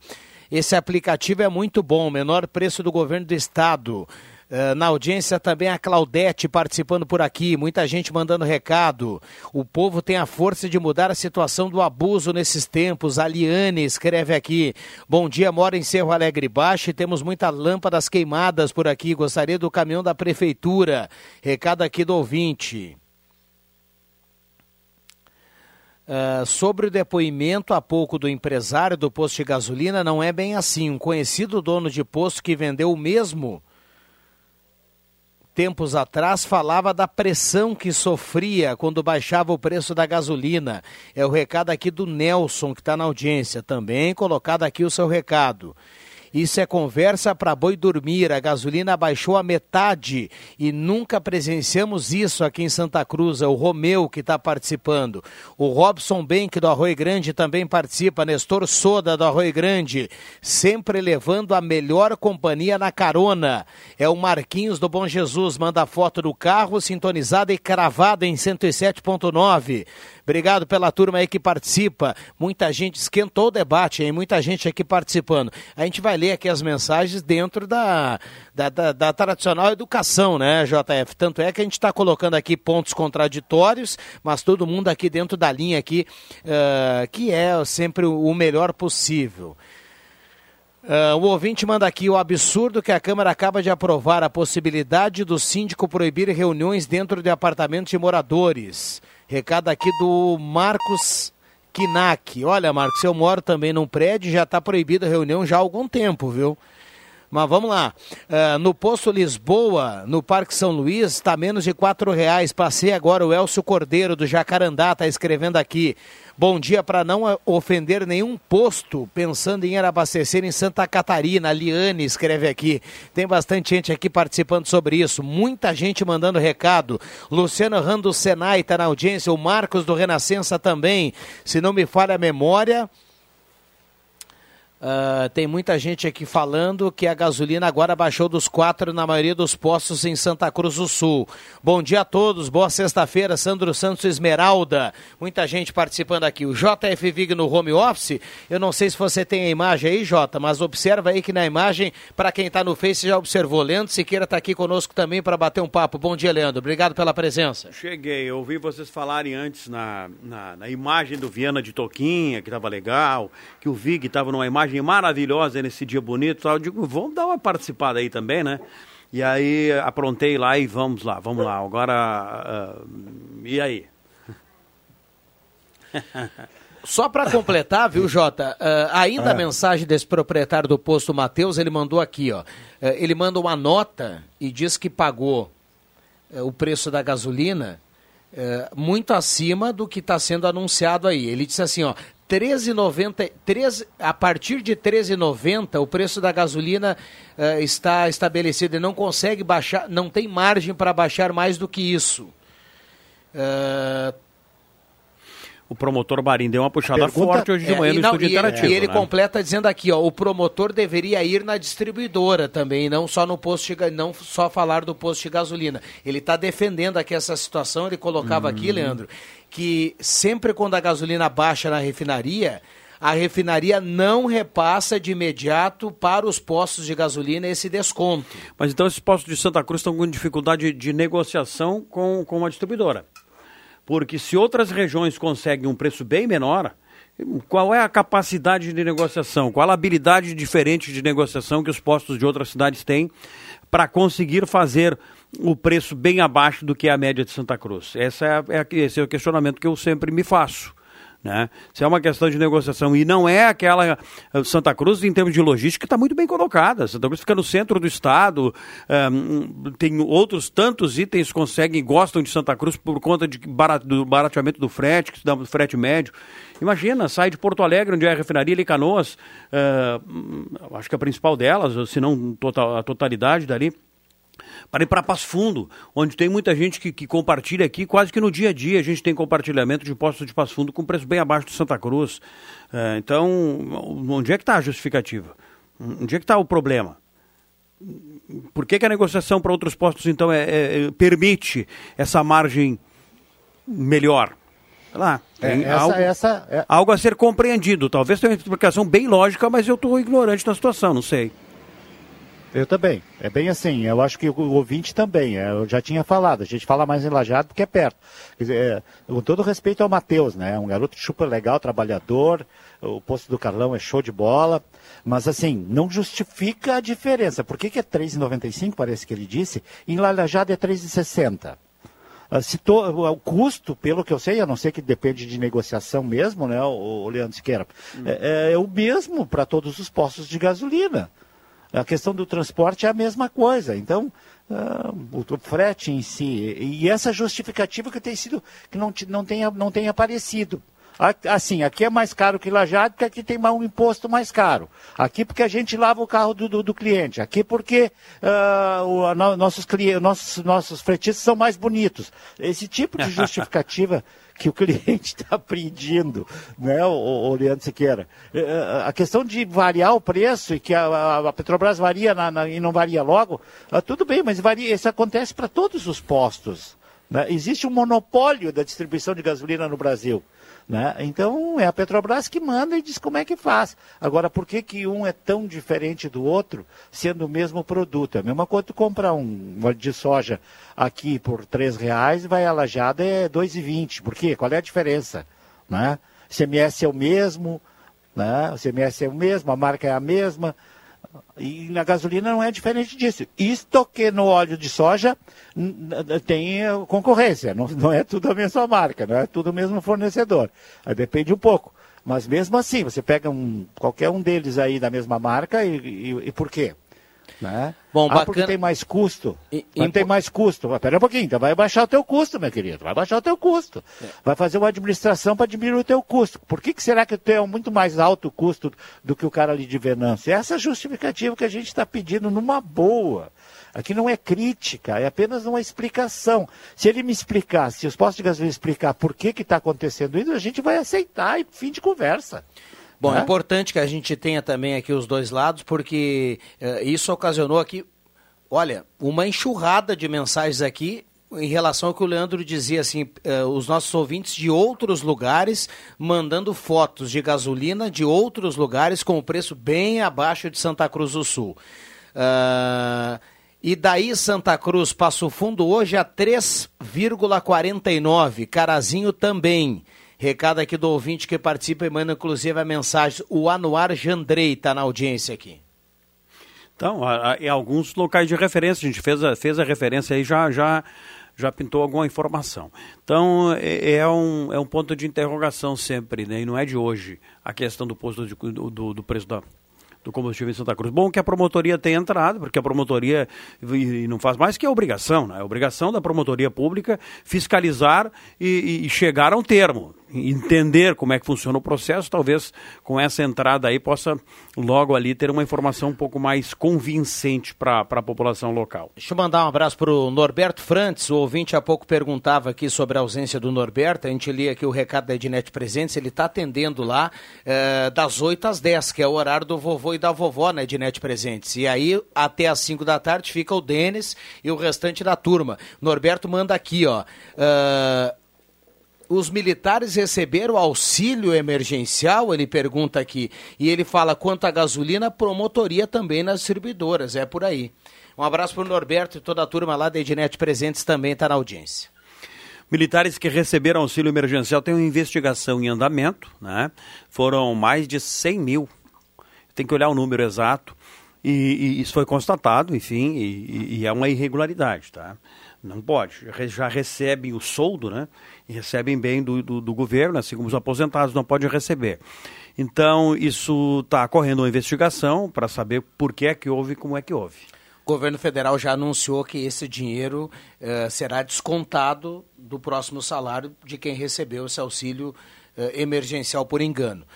Esse aplicativo é muito bom, menor preço do governo do estado. Uh, na audiência também a Claudete participando por aqui, muita gente mandando recado. O povo tem a força de mudar a situação do abuso nesses tempos. A Liane escreve aqui. Bom dia, mora em Cerro Alegre Baixo e temos muitas lâmpadas queimadas por aqui. Gostaria do caminhão da prefeitura. Recado aqui do ouvinte. Uh, sobre o depoimento há pouco do empresário do posto de gasolina, não é bem assim. Um conhecido dono de posto que vendeu o mesmo tempos atrás falava da pressão que sofria quando baixava o preço da gasolina. É o recado aqui do Nelson, que está na audiência. Também colocado aqui o seu recado. Isso é conversa para boi dormir. A gasolina baixou a metade e nunca presenciamos isso aqui em Santa Cruz. É o Romeu que está participando. O Robson Benck do Arroio Grande também participa. Nestor Soda do Arroio Grande, sempre levando a melhor companhia na carona. É o Marquinhos do Bom Jesus. Manda foto do carro sintonizada e cravada em 107.9. Obrigado pela turma aí que participa. Muita gente esquentou o debate, hein? Muita gente aqui participando. A gente vai ler aqui as mensagens dentro da, da, da, da tradicional educação, né, JF? Tanto é que a gente está colocando aqui pontos contraditórios, mas todo mundo aqui dentro da linha aqui, uh, que é sempre o melhor possível. Uh, o ouvinte manda aqui o absurdo que a Câmara acaba de aprovar a possibilidade do síndico proibir reuniões dentro de apartamentos de moradores. Recado aqui do Marcos Kinak. Olha, Marcos, eu moro também num prédio, já está proibida a reunião já há algum tempo, viu? Mas vamos lá. Uh, no posto Lisboa, no Parque São Luís, está menos de quatro reais. Passei agora o Elcio Cordeiro do Jacarandá, está escrevendo aqui. Bom dia para não ofender nenhum posto, pensando em ir abastecer em Santa Catarina. A Liane escreve aqui. Tem bastante gente aqui participando sobre isso. Muita gente mandando recado. Luciano Rando Senai está na audiência. O Marcos do Renascença também. Se não me falha a memória. Uh, tem muita gente aqui falando que a gasolina agora baixou dos quatro na maioria dos postos em Santa Cruz do Sul. Bom dia a todos, boa sexta-feira, Sandro Santos Esmeralda. Muita gente participando aqui. O JF Vig no home office. Eu não sei se você tem a imagem aí, Jota, mas observa aí que na imagem, para quem está no Face já observou. Leandro Siqueira está aqui conosco também para bater um papo. Bom dia, Leandro. Obrigado pela presença.
Cheguei, eu ouvi vocês falarem antes na, na, na imagem do Viana de Toquinha, que estava legal, que o Vig estava numa imagem imagem maravilhosa nesse dia bonito. Eu digo, vamos dar uma participada aí também, né? E aí aprontei lá e vamos lá, vamos lá. Agora, uh, e aí?
Só para completar, viu, Jota? Uh, ainda a mensagem desse proprietário do posto Matheus, ele mandou aqui, ó. Uh, ele manda uma nota e diz que pagou uh, o preço da gasolina muito acima do que está sendo anunciado aí. Ele disse assim, ó, 13,90, 13, a partir de 13,90 o preço da gasolina uh, está estabelecido e não consegue baixar, não tem margem para baixar mais do que isso. Uh,
o promotor Barim deu uma puxada Pergunta, forte hoje de manhã é, no não, estúdio
e,
interativo.
E ele
né?
completa dizendo aqui, ó, o promotor deveria ir na distribuidora também, não só no posto de, não só falar do posto de gasolina. Ele está defendendo aqui essa situação, ele colocava aqui, uhum. Leandro, que sempre quando a gasolina baixa na refinaria, a refinaria não repassa de imediato para os postos de gasolina esse desconto.
Mas então esses postos de Santa Cruz estão com dificuldade de negociação com, com a distribuidora. Porque se outras regiões conseguem um preço bem menor, qual é a capacidade de negociação? Qual a habilidade diferente de negociação que os postos de outras cidades têm para conseguir fazer o preço bem abaixo do que é a média de Santa Cruz? Essa é, é, esse é o questionamento que eu sempre me faço. Né? Se é uma questão de negociação e não é aquela eh, Santa Cruz em termos de logística está muito bem colocada. Santa Cruz fica no centro do estado, um, eh, tem outros tantos itens conseguem gostam de Santa Cruz por conta de barat, do barateamento do frete, que dá do frete médio. Imagina, sai de Porto Alegre, onde é a refinaria Canoas, uh, acho que a principal delas, se não a totalidade dali para ir para Passo Fundo, onde tem muita gente que, que, compartilha aqui, quase que no dia a dia a gente tem compartilhamento de postos de Passo Fundo com preço bem abaixo de Santa Cruz. É, então, onde é que está a justificativa? Onde é que está o problema? Por que, que a negociação para outros postos, então, é, é, é, permite essa margem melhor? lá, tem essa, algo, essa, é... algo a ser compreendido. Talvez tenha uma explicação bem lógica, mas eu estou ignorante da situação, não sei.
Eu também. É bem assim. Eu acho que o ouvinte também. É, eu já tinha falado. A gente fala mais em Lajado porque é perto. Quer dizer, é, com todo respeito ao Matheus, né? É um garoto super legal, trabalhador. O posto do Carlão é show de bola. Mas assim, não justifica a diferença. Por que, que é 3,95, parece que ele disse, e em Lajado é 3,60? Uh, se to, o custo, pelo que eu sei, a não ser que depende de negociação mesmo, né, o, o Leandro Siqueira, hum. é, é, o mesmo para todos os postos de gasolina. A questão do transporte é a mesma coisa. Então, uh, o, frete em si, e essa justificativa que tem sido, que não, não, tenha, não tem aparecido. Assim, aqui é mais caro que Lajado, porque aqui tem um imposto mais caro. Aqui porque a gente lava o carro do, do, do cliente. Aqui porque uh, o, nossos, nossos, nossos fretistas são mais bonitos. Esse tipo de justificativa que o cliente está pedindo, né, o, o Leandro Siqueira. É, é, a questão de variar o preço e que a, a Petrobras varia na, na, e não varia logo, uh, tudo bem, mas varia, isso acontece para todos os postos. Né? Existe um monopólio da distribuição de gasolina no Brasil. Né? Então é a Petrobras que manda e diz como é que faz. Agora, por que, que um é tão diferente do outro, sendo o mesmo produto? É a mesma coisa tu comprar um óleo de soja aqui por R$ reais vai a lajada é R$ 2,20. Por quê? Qual é a diferença? Né? CMS é o mesmo, né? o CMS é o mesmo, a marca é a mesma. E na gasolina não é diferente disso. Isto que no óleo de soja tem concorrência, não, não é tudo a mesma marca, não é tudo o mesmo fornecedor. Aí depende um pouco. Mas mesmo assim, você pega um, qualquer um deles aí da mesma marca e, e, e por quê? Né? Bom, ah, bacana... porque tem mais custo. E, e... tem mais custo. Espera um pouquinho, então vai baixar o teu custo, meu querido. Vai baixar o teu custo. É. Vai fazer uma administração para diminuir o teu custo. Por que, que será que tu é muito mais alto custo do que o cara ali de Venâncio? Essa é a justificativa que a gente está pedindo numa boa. Aqui não é crítica, é apenas uma explicação. Se ele me explicar, se os postos de gasolina explicar por que está acontecendo isso, a gente vai aceitar e fim de conversa.
Bom, é importante que a gente tenha também aqui os dois lados, porque uh, isso ocasionou aqui, olha, uma enxurrada de mensagens aqui em relação ao que o Leandro dizia, assim, uh, os nossos ouvintes de outros lugares mandando fotos de gasolina de outros lugares com o preço bem abaixo de Santa Cruz do Sul. Uh, e daí Santa Cruz Passo Fundo hoje a 3,49, Carazinho também. Recado aqui do ouvinte que participa e manda inclusive a mensagem. O Anuar Jandrei está na audiência aqui.
Então, em alguns locais de referência, a gente fez a, fez a referência aí, já, já, já pintou alguma informação. Então, é, é, um, é um ponto de interrogação sempre, né? e não é de hoje, a questão do, posto de, do, do preço da, do combustível em Santa Cruz. Bom que a promotoria tenha entrado, porque a promotoria e não faz mais que a obrigação, né? A obrigação da promotoria pública fiscalizar e, e chegar a um termo entender como é que funciona o processo, talvez com essa entrada aí possa logo ali ter uma informação um pouco mais convincente para a população local.
Deixa eu mandar um abraço para o Norberto Frantes, o ouvinte há pouco perguntava aqui sobre a ausência do Norberto, a gente lia aqui o recado da Ednet Presentes, ele está atendendo lá é, das 8 às 10, que é o horário do vovô e da vovó na Ednet Presentes, e aí até às 5 da tarde fica o Denis e o restante da turma. Norberto manda aqui, ó... Uh, os militares receberam auxílio emergencial? Ele pergunta aqui. E ele fala quanto à gasolina, promotoria também nas distribuidoras. É por aí. Um abraço para o Norberto e toda a turma lá da Ednet Presentes também está na audiência.
Militares que receberam auxílio emergencial têm uma investigação em andamento, né? Foram mais de 100 mil. Tem que olhar o número exato. E, e isso foi constatado, enfim, e, e, é uma irregularidade, tá? Não pode. Já recebem o soldo, né? E recebem bem do, do, do governo, assim como os aposentados não podem receber. Então, isso está correndo uma investigação para saber por que é que houve e como é que houve.
O governo federal já anunciou que esse dinheiro eh, será descontado do próximo salário de quem recebeu esse auxílio eh, emergencial por engano.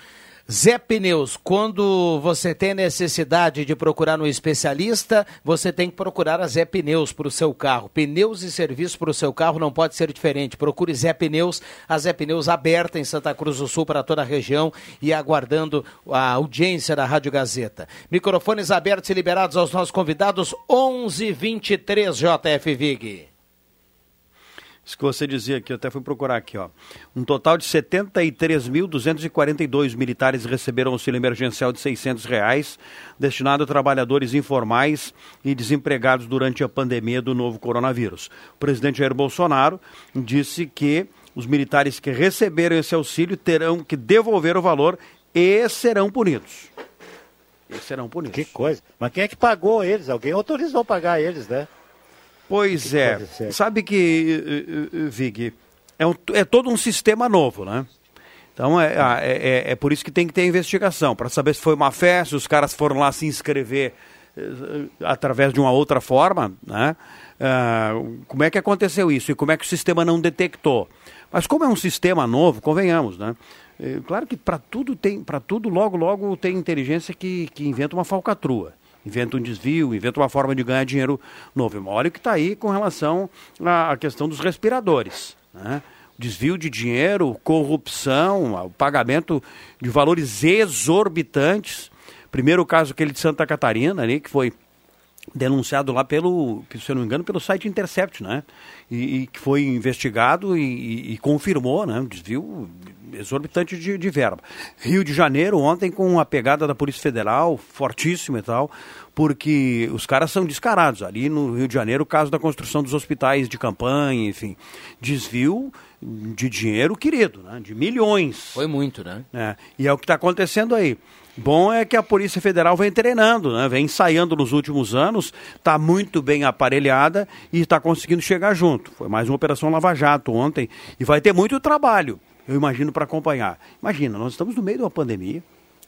Zé Pneus, quando você tem necessidade de procurar um especialista, você tem que procurar a Zé Pneus para o seu carro. Pneus e serviço para o seu carro não pode ser diferente. Procure Zé Pneus, a Zé Pneus aberta em Santa Cruz do Sul para toda a região e aguardando a audiência da Rádio Gazeta. Microfones abertos e liberados aos nossos convidados, 11:23 JF Vig.
Isso que você dizia aqui, eu até fui procurar aqui, ó. Um total de 73.242 militares receberam auxílio emergencial de 600 reais, destinado a trabalhadores informais e desempregados durante a pandemia do novo coronavírus. O presidente Jair Bolsonaro disse que os militares que receberam esse auxílio terão que devolver o valor e serão punidos. E serão punidos.
Que coisa. Mas quem é que pagou eles? Alguém autorizou pagar eles, né?
Pois que é. Sabe que, uh, uh, Vig, é, um, é todo um sistema novo, né? Então é, é, é, é, por isso que tem que ter investigação, para saber se foi uma festa, se os caras foram lá se inscrever através de uma outra forma, né? Uh, como é que aconteceu isso e como é que o sistema não detectou? Mas como é um sistema novo, convenhamos, né? Claro que para tudo tem, para tudo logo logo tem inteligência que, que inventa uma falcatrua inventa um desvio, inventa uma forma de ganhar dinheiro novo. Olha o que está aí com relação à questão dos respiradores. Né? Desvio de dinheiro, corrupção, o pagamento de valores exorbitantes. Primeiro caso aquele de Santa Catarina, ali, que foi denunciado lá pelo, se eu não me engano, pelo site Intercept, né? E, e que foi investigado e, e, e confirmou, né? Desvio exorbitante de, de, verba. Rio de Janeiro, ontem, com a pegada da Polícia Federal, fortíssima e tal, porque os caras são descarados. Ali no Rio de Janeiro, o caso da construção dos hospitais de campanha, enfim, desvio de dinheiro querido, né? De milhões.
Foi muito, né?
É, e é o que está acontecendo aí. Bom é que a Polícia Federal vem treinando, né? vem ensaiando nos últimos anos, está muito bem aparelhada e está conseguindo chegar junto. Foi mais uma Operação Lava Jato ontem e vai ter muito trabalho, eu imagino, para acompanhar. Imagina, nós estamos no meio de uma pandemia,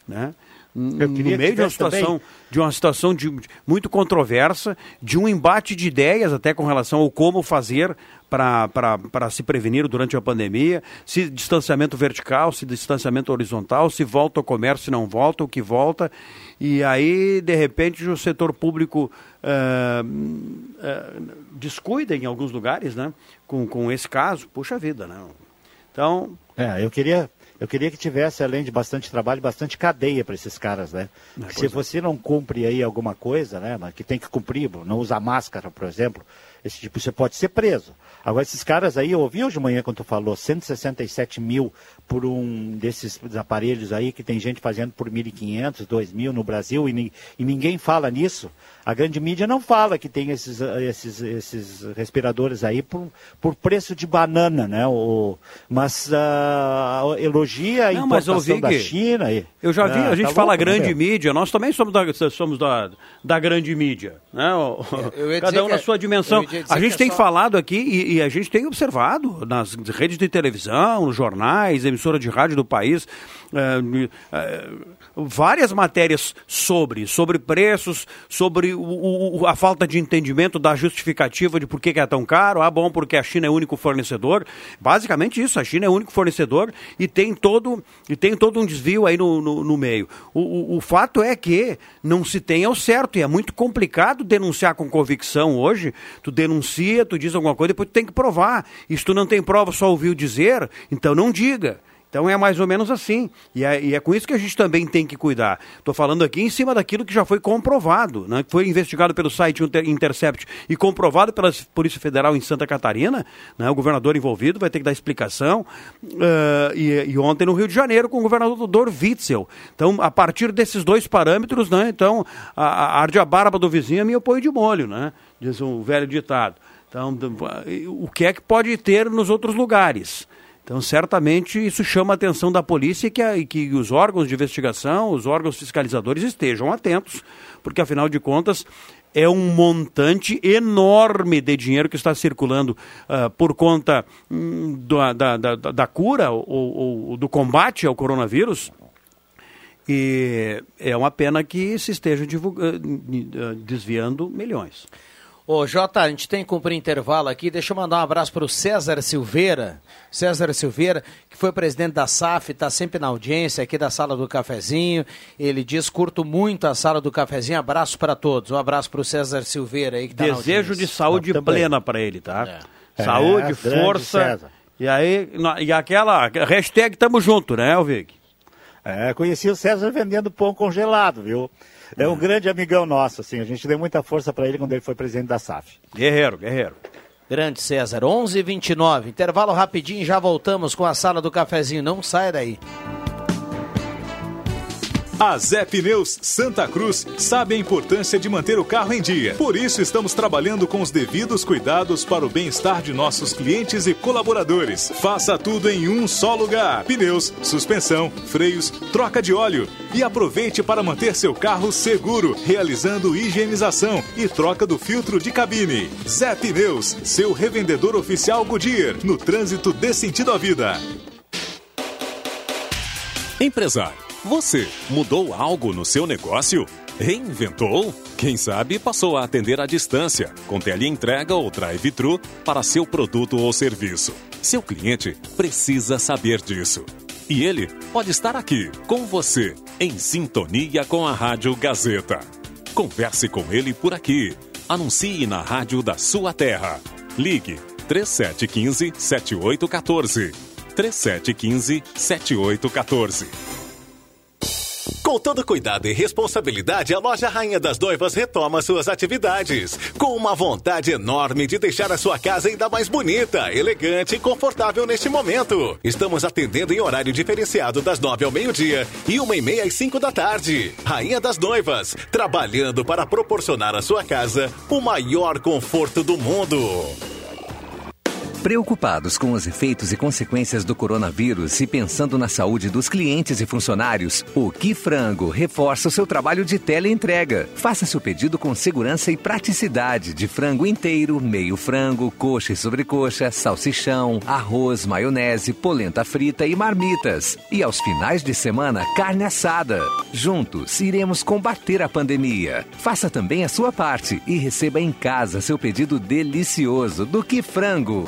né? no meio de uma situação, de uma situação de, muito controversa, de um embate de ideias até com relação ao como fazer para se prevenir durante a pandemia, se distanciamento vertical, se distanciamento horizontal, se volta o comércio, se não volta, o que volta. E aí, de repente, o setor público uh, uh, descuida em alguns lugares, né? Com, com esse caso, puxa vida, né? Então...
É, eu queria eu queria que tivesse, além de bastante trabalho, bastante cadeia para esses caras, né? É, se é. você não cumpre aí alguma coisa, né? Que tem que cumprir, não usar máscara, por exemplo, esse tipo, você pode ser preso. Agora, esses caras aí, eu ouvi hoje de manhã quando tu falou, 167 mil por um desses aparelhos aí, que tem gente fazendo por 1.500, 2.000 no Brasil, e, e ninguém fala nisso. A grande mídia não fala que tem esses, esses, esses respiradores aí por, por preço de banana, né? O, mas uh, elogia a não, importação da China. E,
eu já vi, ah, a gente tá fala louco, grande né, mídia, nós também somos da, somos da, da grande mídia. Né? Cada um na sua dimensão. A gente tem só... falado aqui e, e, a gente tem observado nas redes de televisão, nos jornais, emissora de rádio do país, uh, uh, várias matérias sobre, sobre preços, sobre o, o, a falta de entendimento da justificativa de por que, é tão caro. Ah, bom, porque a China é o único fornecedor. Basicamente isso, a China é o único fornecedor e tem todo, e tem todo um desvio aí no, no, no meio. O, o, o fato é que não se tem ao certo e é muito complicado denunciar com convicção hoje. Tu denuncia, tu diz alguma coisa, depois tu tem que provar. E se tu não tem prova, só ouviu dizer, então não diga. Então é mais ou menos assim. E é, e é com isso que a gente também tem que cuidar. Estou falando aqui em cima daquilo que já foi comprovado, né? que foi investigado pelo site Inter- Intercept e comprovado pela Polícia Federal em Santa Catarina. Né? O governador envolvido vai ter que dar explicação. Ah, e, e ontem no Rio de Janeiro com o governador Witzel. Então, a partir desses dois parâmetros, né? então, a, a arde a barba do vizinho é meu põe de molho, né? diz um velho ditado. Então, o que é que pode ter nos outros lugares? Então, certamente, isso chama a atenção da polícia e que, a- e que os órgãos de investigação, os órgãos fiscalizadores estejam atentos, porque, afinal de contas, é um montante enorme de dinheiro que está circulando ah, por conta hum, da, da, da, da cura ou, ou- do combate ao coronavírus. E é uma pena que se esteja divulga- eh, desviando milhões.
Ô, Jota, a gente tem que cumprir intervalo aqui. Deixa eu mandar um abraço para o César Silveira. César Silveira, que foi presidente da SAF, está sempre na audiência aqui da Sala do Cafezinho. Ele diz: curto muito a Sala do Cafezinho. Abraço para todos. Um abraço para o César Silveira aí que tá na
Desejo de saúde plena para ele, tá? Saúde,
É, grande
força.
César.
E aí, e aquela hashtag tamo junto, né, Elvig?
É, conheci o César vendendo pão congelado, viu? É um grande amigão nosso, assim. A gente deu muita força para ele quando ele foi presidente da SAF.
Guerreiro, guerreiro.
Grande César, 11 h 29 Intervalo rapidinho, já voltamos com a Sala do Cafezinho. Não sai daí.
A Zé Pneus Santa Cruz sabe a importância de manter o carro em dia. Por isso, estamos trabalhando com os devidos cuidados para o bem-estar de nossos clientes e colaboradores. Faça tudo em um só lugar: pneus, suspensão, freios, troca de óleo. E aproveite para manter seu carro seguro, realizando higienização e troca do filtro de cabine. Zé Pneus, seu revendedor oficial Goodyear, no trânsito dê sentido à vida.
Empresário, você mudou algo no seu negócio? Reinventou? Quem sabe passou a atender à distância, com teleentrega ou drive-thru para seu produto ou serviço. Seu cliente precisa saber disso. E ele pode estar aqui, com você, em sintonia com a Rádio Gazeta. Converse com ele por aqui. Anuncie na rádio da sua terra. Ligue 3715 7814. 3715 7814.
Com todo cuidado e responsabilidade, a loja Rainha das Noivas retoma suas atividades. Com uma vontade enorme de deixar a sua casa ainda mais bonita, elegante e confortável neste momento. Estamos atendendo em horário diferenciado das nove ao meio-dia e uma e meia às cinco da tarde. Rainha das Noivas, trabalhando para proporcionar à sua casa o maior conforto do mundo.
Preocupados com os efeitos e consequências do coronavírus e pensando na saúde dos clientes e funcionários, o Que Frango reforça o seu trabalho de teleentrega. Faça seu pedido com segurança e praticidade de frango inteiro, meio frango, coxa e sobrecoxa, salsichão, arroz, maionese, polenta frita e marmitas. E aos finais de semana, carne assada. Juntos, iremos combater a pandemia. Faça também a sua parte e receba em casa seu pedido delicioso do Que Frango.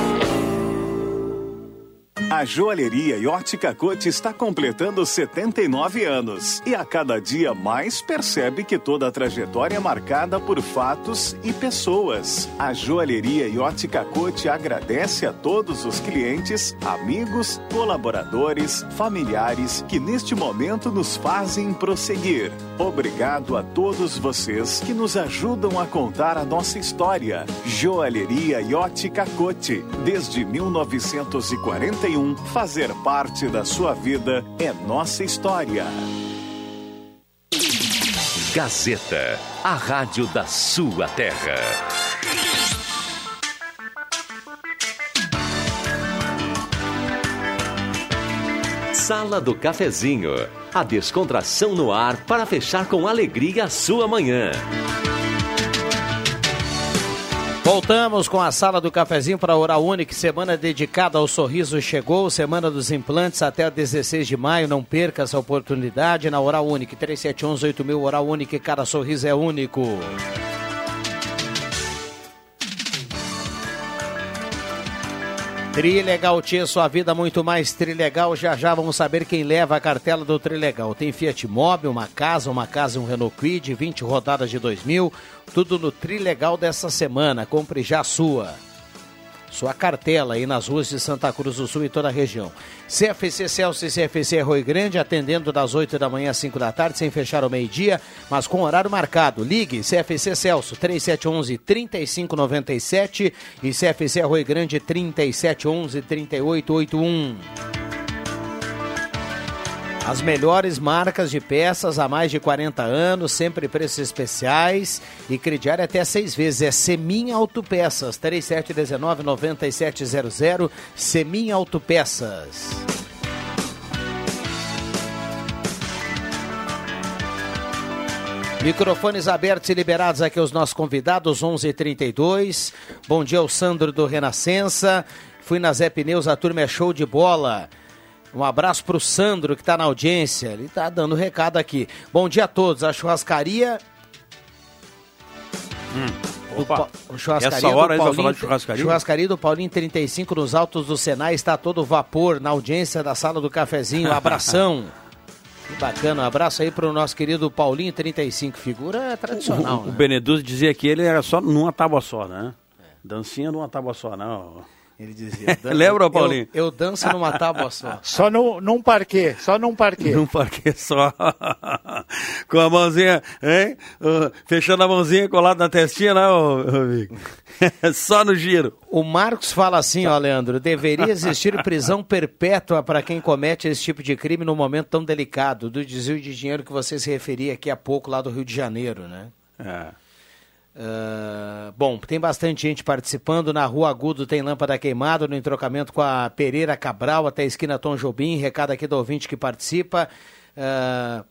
A joalheria ótica Cote está completando 79 anos e a cada dia mais percebe que toda a trajetória é marcada por fatos e pessoas. A joalheria ótica Cote agradece a todos os clientes, amigos, colaboradores, familiares que neste momento nos fazem prosseguir. Obrigado a todos vocês que nos ajudam a contar a nossa história. Joalheria ótica Cote, desde 1941 fazer parte da sua vida é nossa história.
Gazeta, a rádio da sua terra. Sala do Cafezinho, a descontração no ar para fechar com alegria a sua manhã.
Voltamos com a sala do cafezinho para a Oral Unique, semana dedicada ao sorriso chegou, semana dos implantes até 16 de maio, não perca essa oportunidade na Oral Unique, 3711 8000 Oral Unique, cada sorriso é único. Trilegal Tia, sua vida muito mais Trilegal. Já já vamos saber quem leva a cartela do Trilegal. Tem Fiat Mobi, uma casa, uma casa e um Renault Kwid, 20 rodadas de 2000. Tudo no Trilegal dessa semana. Compre já a sua sua cartela aí nas ruas de Santa Cruz do Sul e toda a região. CFC Celso e CFC Rui Grande, atendendo das 8 da manhã às 5 da tarde, sem fechar o meio-dia, mas com horário marcado. Ligue CFC Celso 3711 3597 e CFC Rui Grande 3711 3881. As melhores marcas de peças há mais de 40 anos, sempre preços especiais e crediário até seis vezes. É Semin Autopeças, 3719-9700, Semin Autopeças. Microfones abertos e liberados aqui aos nossos convidados, 11:32. Bom dia ao Sandro do Renascença. Fui na Zé Pneus, a turma é show de bola. Um abraço para o Sandro que está na audiência. Ele está dando recado aqui. Bom dia a todos. A churrascaria.
Hum.
Opa,
o churrascaria Essa hora
do
vai falar de churrascaria?
Churrascaria do Paulinho 35 nos altos do Senai está todo vapor na audiência da sala do cafezinho. Abração. que bacana. Um abraço aí para o nosso querido Paulinho 35. Figura tradicional.
O,
né?
o Beneduz dizia que ele era só numa tábua só, né? Dancinha numa tábua só, não.
Ele dizia.
Lembra, Paulinho?
Eu, eu danço numa tábua só.
Só no, num parquê, só num parquê.
Num parquê só. Com a mãozinha, hein? Uh, fechando a mãozinha colada na testinha, né, ô, amigo? só no giro.
O Marcos fala assim, ó, Leandro, deveria existir prisão perpétua para quem comete esse tipo de crime num momento tão delicado, do desvio de dinheiro que você se referia aqui há pouco lá do Rio de Janeiro, né?
É.
Uh, bom, tem bastante gente participando. Na Rua Agudo tem lâmpada queimada no entrocamento com a Pereira Cabral até a esquina Tom Jobim. Recado aqui do ouvinte que participa. Uh,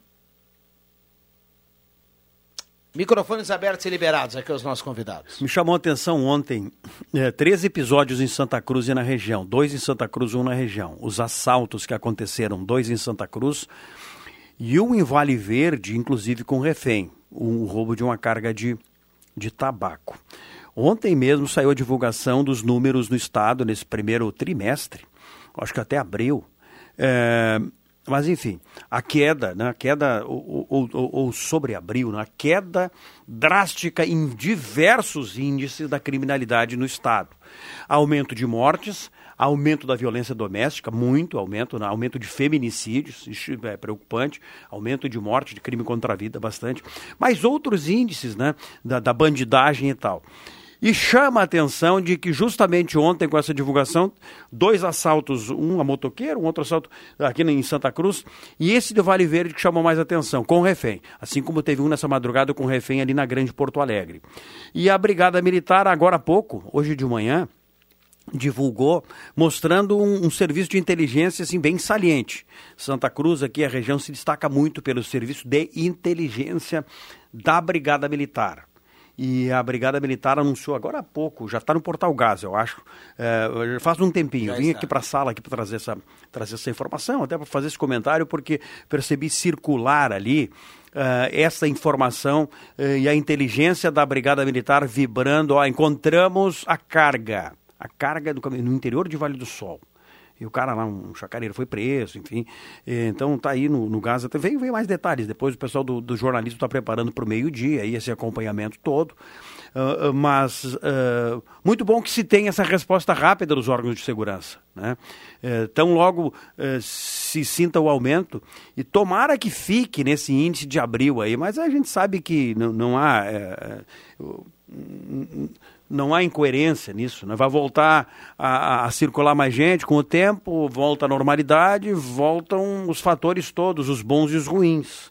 microfones abertos e liberados aqui aos nossos convidados.
Me chamou a atenção ontem é, três episódios em Santa Cruz e na região. Dois em Santa Cruz, um na região. Os assaltos que aconteceram, dois em Santa Cruz e um em Vale Verde, inclusive com refém. O roubo de uma carga de de tabaco. Ontem mesmo saiu a divulgação dos números no estado nesse primeiro trimestre, acho que até abril. É, mas enfim, a queda, né, a queda, ou, ou, ou, sobre abril, né, a queda drástica em diversos índices da criminalidade no estado. Aumento de mortes, aumento da violência doméstica, muito aumento, né? aumento de feminicídios, isso é preocupante, aumento de morte, de crime contra a vida, bastante, mas outros índices né? da, da bandidagem e tal. E chama a atenção de que justamente ontem, com essa divulgação, dois assaltos, um a motoqueiro, um outro assalto aqui em Santa Cruz, e esse do Vale Verde que chamou mais atenção, com refém. Assim como teve um nessa madrugada com refém ali na Grande Porto Alegre. E a Brigada Militar, agora há pouco, hoje de manhã, divulgou, mostrando um, um, serviço de inteligência assim, bem saliente. Santa Cruz, aqui a região, se destaca muito pelo serviço de inteligência da Brigada Militar. E a Brigada Militar anunciou agora há pouco, já está no Portal Gás, eu acho. É, faz um tempinho. Já Vim está. aqui para a sala aqui para trazer essa, trazer essa informação, até para fazer esse comentário, porque percebi circular ali Uh, essa informação uh, e a inteligência da Brigada Militar vibrando. Ó, encontramos a carga a carga do caminhão no interior de Vale do Sol. E o cara lá, um chacareiro, foi preso, enfim. Então tá aí no, no Gaza. Vem, vem mais detalhes. Depois o pessoal do, do jornalismo está preparando para o meio-dia, aí esse acompanhamento todo. Uh, mas uh, muito bom que se tenha essa resposta rápida dos órgãos de segurança. Né? Uh, tão logo se sinta o aumento, e tomara que fique nesse índice de abril aí, mas a gente sabe que não, não há não há incoerência nisso. Né? Vai voltar a, a, circular mais gente com o tempo, volta a normalidade, voltam os fatores todos, os bons e os ruins.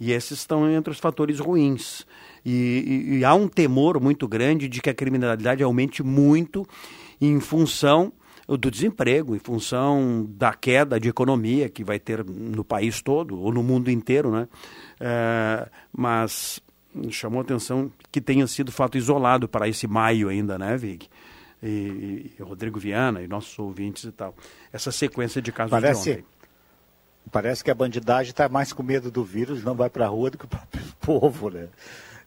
E esses estão entre os fatores ruins. E, e, e há um temor muito grande de que a criminalidade aumente muito em função do desemprego, em função da queda de economia que vai ter no país todo, ou no mundo inteiro, né? É, mas chamou atenção que tenha sido fato isolado para esse maio ainda, né, Vig? E, e Rodrigo Viana e nossos ouvintes e tal. Essa sequência de casos
Parece,
de ontem.
parece que a bandidagem está mais com medo do vírus, não vai para a rua do que o próprio povo, né?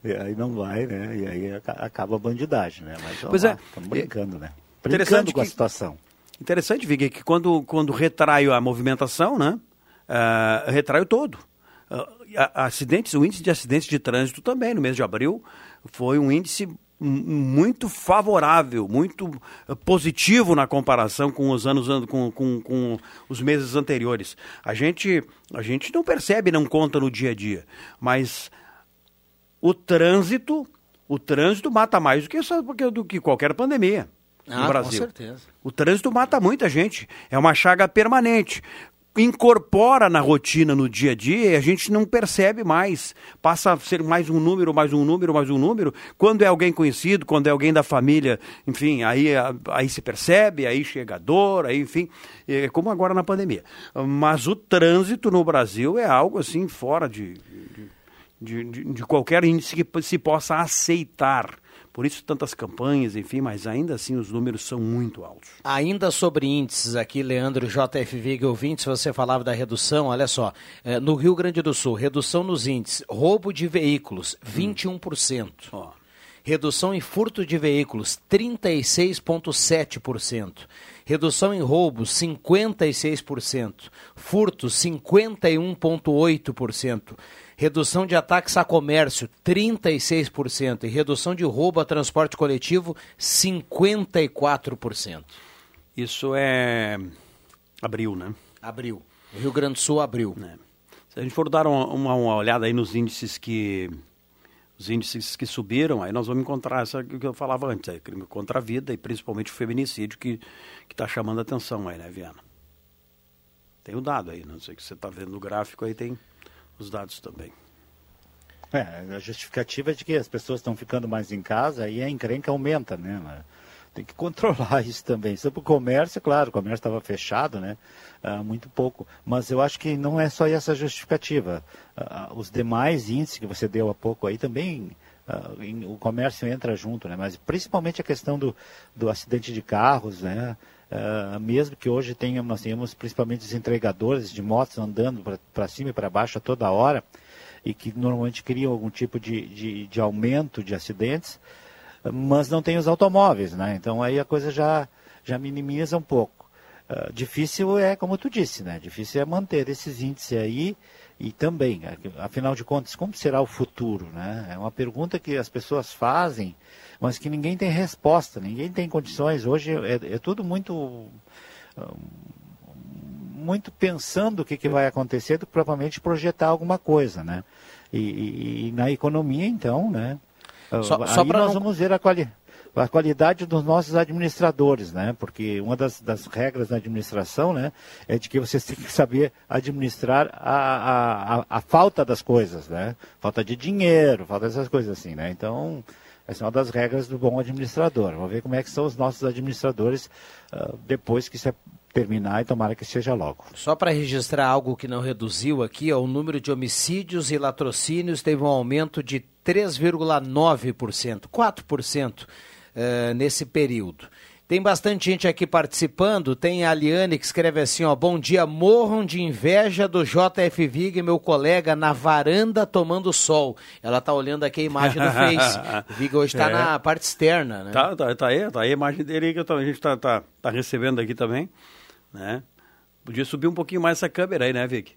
E aí não vai, né? E aí aca- acaba a bandidagem, né? Mas
Pois é.
estamos brincando, né?
Interessante
Brincando com a
que-
situação.
Interessante, Vig, que quando, quando retraio a movimentação, né? ah, retraio todo. Ah, a- acidentes, o índice de acidentes de trânsito também, no mês de abril, foi um índice muito favorável, muito eh, positivo na comparação com os anos an- com, com, com os meses anteriores. A gente, a gente não percebe, não conta no dia a dia, mas o trânsito, o trânsito mata mais do que, essa- do que qualquer pandemia
Ah,
no
com
Brasil.
certeza.
O trânsito mata muita gente. É uma chaga permanente. Incorpora na rotina, no dia a dia, e a gente não percebe mais. Passa a ser mais um número, mais um número, mais um número. Quando é alguém conhecido, quando é alguém da família, enfim, aí, aí se percebe, aí chega a dor, aí, enfim, é como agora na pandemia. Mas o trânsito no Brasil é algo assim fora de, de, de, de qualquer índice que se possa aceitar. Por isso tantas campanhas, enfim, mas ainda assim os números são muito altos.
Ainda sobre índices aqui, Leandro JFV ouvintes, você falava da redução, olha só, eh, no Rio Grande do Sul, redução nos índices, roubo de veículos, 21%. Redução em furto de veículos, 36,7%. Redução em roubos, 56%. Furtos, 51,8%. Redução de ataques a comércio, 36%. E redução de roubo a transporte coletivo, 54%.
Isso é abril, né?
Abril. Rio Grande do Sul abriu.
Se a gente for dar uma, uma- uma olhada aí nos índices que os índices que subiram, aí nós vamos encontrar essa que eu falava antes, aí, crime contra a vida e principalmente o feminicídio que está chamando a atenção aí, né, Viana? Tem o dado aí, não sei o que você está vendo no gráfico aí, tem os dados também.
É, a justificativa é de que as pessoas estão ficando mais em casa e a encrenca aumenta, né? Tem que controlar isso também. Sobre o comércio, claro, o comércio estava fechado, né? Ah, muito pouco. Mas eu acho que não é só essa justificativa. Ah, os demais índices que você deu há pouco aí também, ah, o comércio entra junto, né? Mas principalmente a questão do, do acidente de carros, né? Ah, mesmo que hoje tenhamos, nós tenhamos principalmente os entregadores de motos andando para cima e para baixo a toda hora e que normalmente criam algum tipo de, de, de aumento de acidentes, mas não tem os automóveis, né? Então aí a coisa já, já minimiza um pouco. Ah, difícil é, como tu disse, né? Difícil é manter esses índices aí e também, afinal de contas, como será o futuro, né? É uma pergunta que as pessoas fazem, mas que ninguém tem resposta, ninguém tem condições. Hoje é, é tudo muito ah, muito pensando o que, que vai acontecer do que propriamente projetar alguma coisa, né? E, e- e na economia, então, né?
Só-
Aí
só
nós
não-
vamos ver a, quali a qualidade dos nossos administradores, né? Porque uma das, das regras da administração, né, é de que você tem que saber administrar a, a, a, falta das coisas, né? Falta de dinheiro, falta dessas coisas assim, né? Então, essa é uma das regras do bom administrador. Vamos ver como é que são os nossos administradores ah, depois que isso é terminar e tomara que seja logo.
Só para registrar algo que não reduziu aqui, ó, o número de homicídios e latrocínios teve um aumento de 3,9%, 4% eh, nesse período. Tem bastante gente aqui participando. Tem a Aliane que escreve assim: ó, bom dia, morram de inveja do JF Vig, meu colega, na varanda tomando sol. Ela tá olhando aqui a imagem do Face. O Vig hoje está
É.
na parte externa, né?
Tá, tá, tá aí, tá aí a imagem dele que tô- a gente tá, tá, tá recebendo aqui também, né? Podia subir um pouquinho mais essa câmera aí, né, Vic?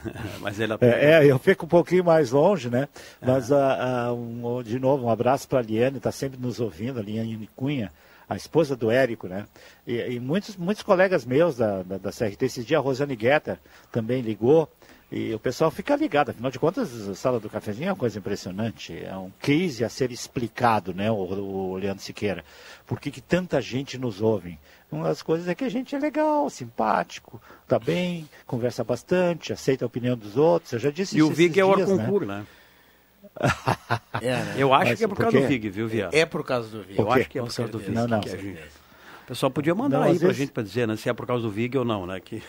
Mas
É, é, eu fico um pouquinho mais longe, né? Mas, ah, ah, um- de novo, um abraço para a Liane, está sempre nos ouvindo, a Liane Cunha, a esposa do Érico, né? E, e muitos, muitos colegas meus da, da, da CRT, esse dia a Rosane Guetta também ligou, e o pessoal fica ligado, afinal de contas, a Sala do Cafezinho é uma coisa impressionante, é um case a ser explicado, né, o, o Leandro Siqueira. Por que, que tanta gente nos ouve? Uma das coisas é que a gente é legal, simpático, tá bem, conversa bastante, aceita a opinião dos outros. Eu já disse
E
isso
o Vig
esses
é o Orconcur, né?
É, né?
Eu acho
Mas
que é por causa do Vig, viu, Viado?
É por causa do Vig.
Eu acho que é por causa do Vig.
Não, não.
que a gente- pessoal podia mandar
Não,
aí
às
pra
vezes-
gente pra dizer, né, se é por causa do Vig ou não, né? Que...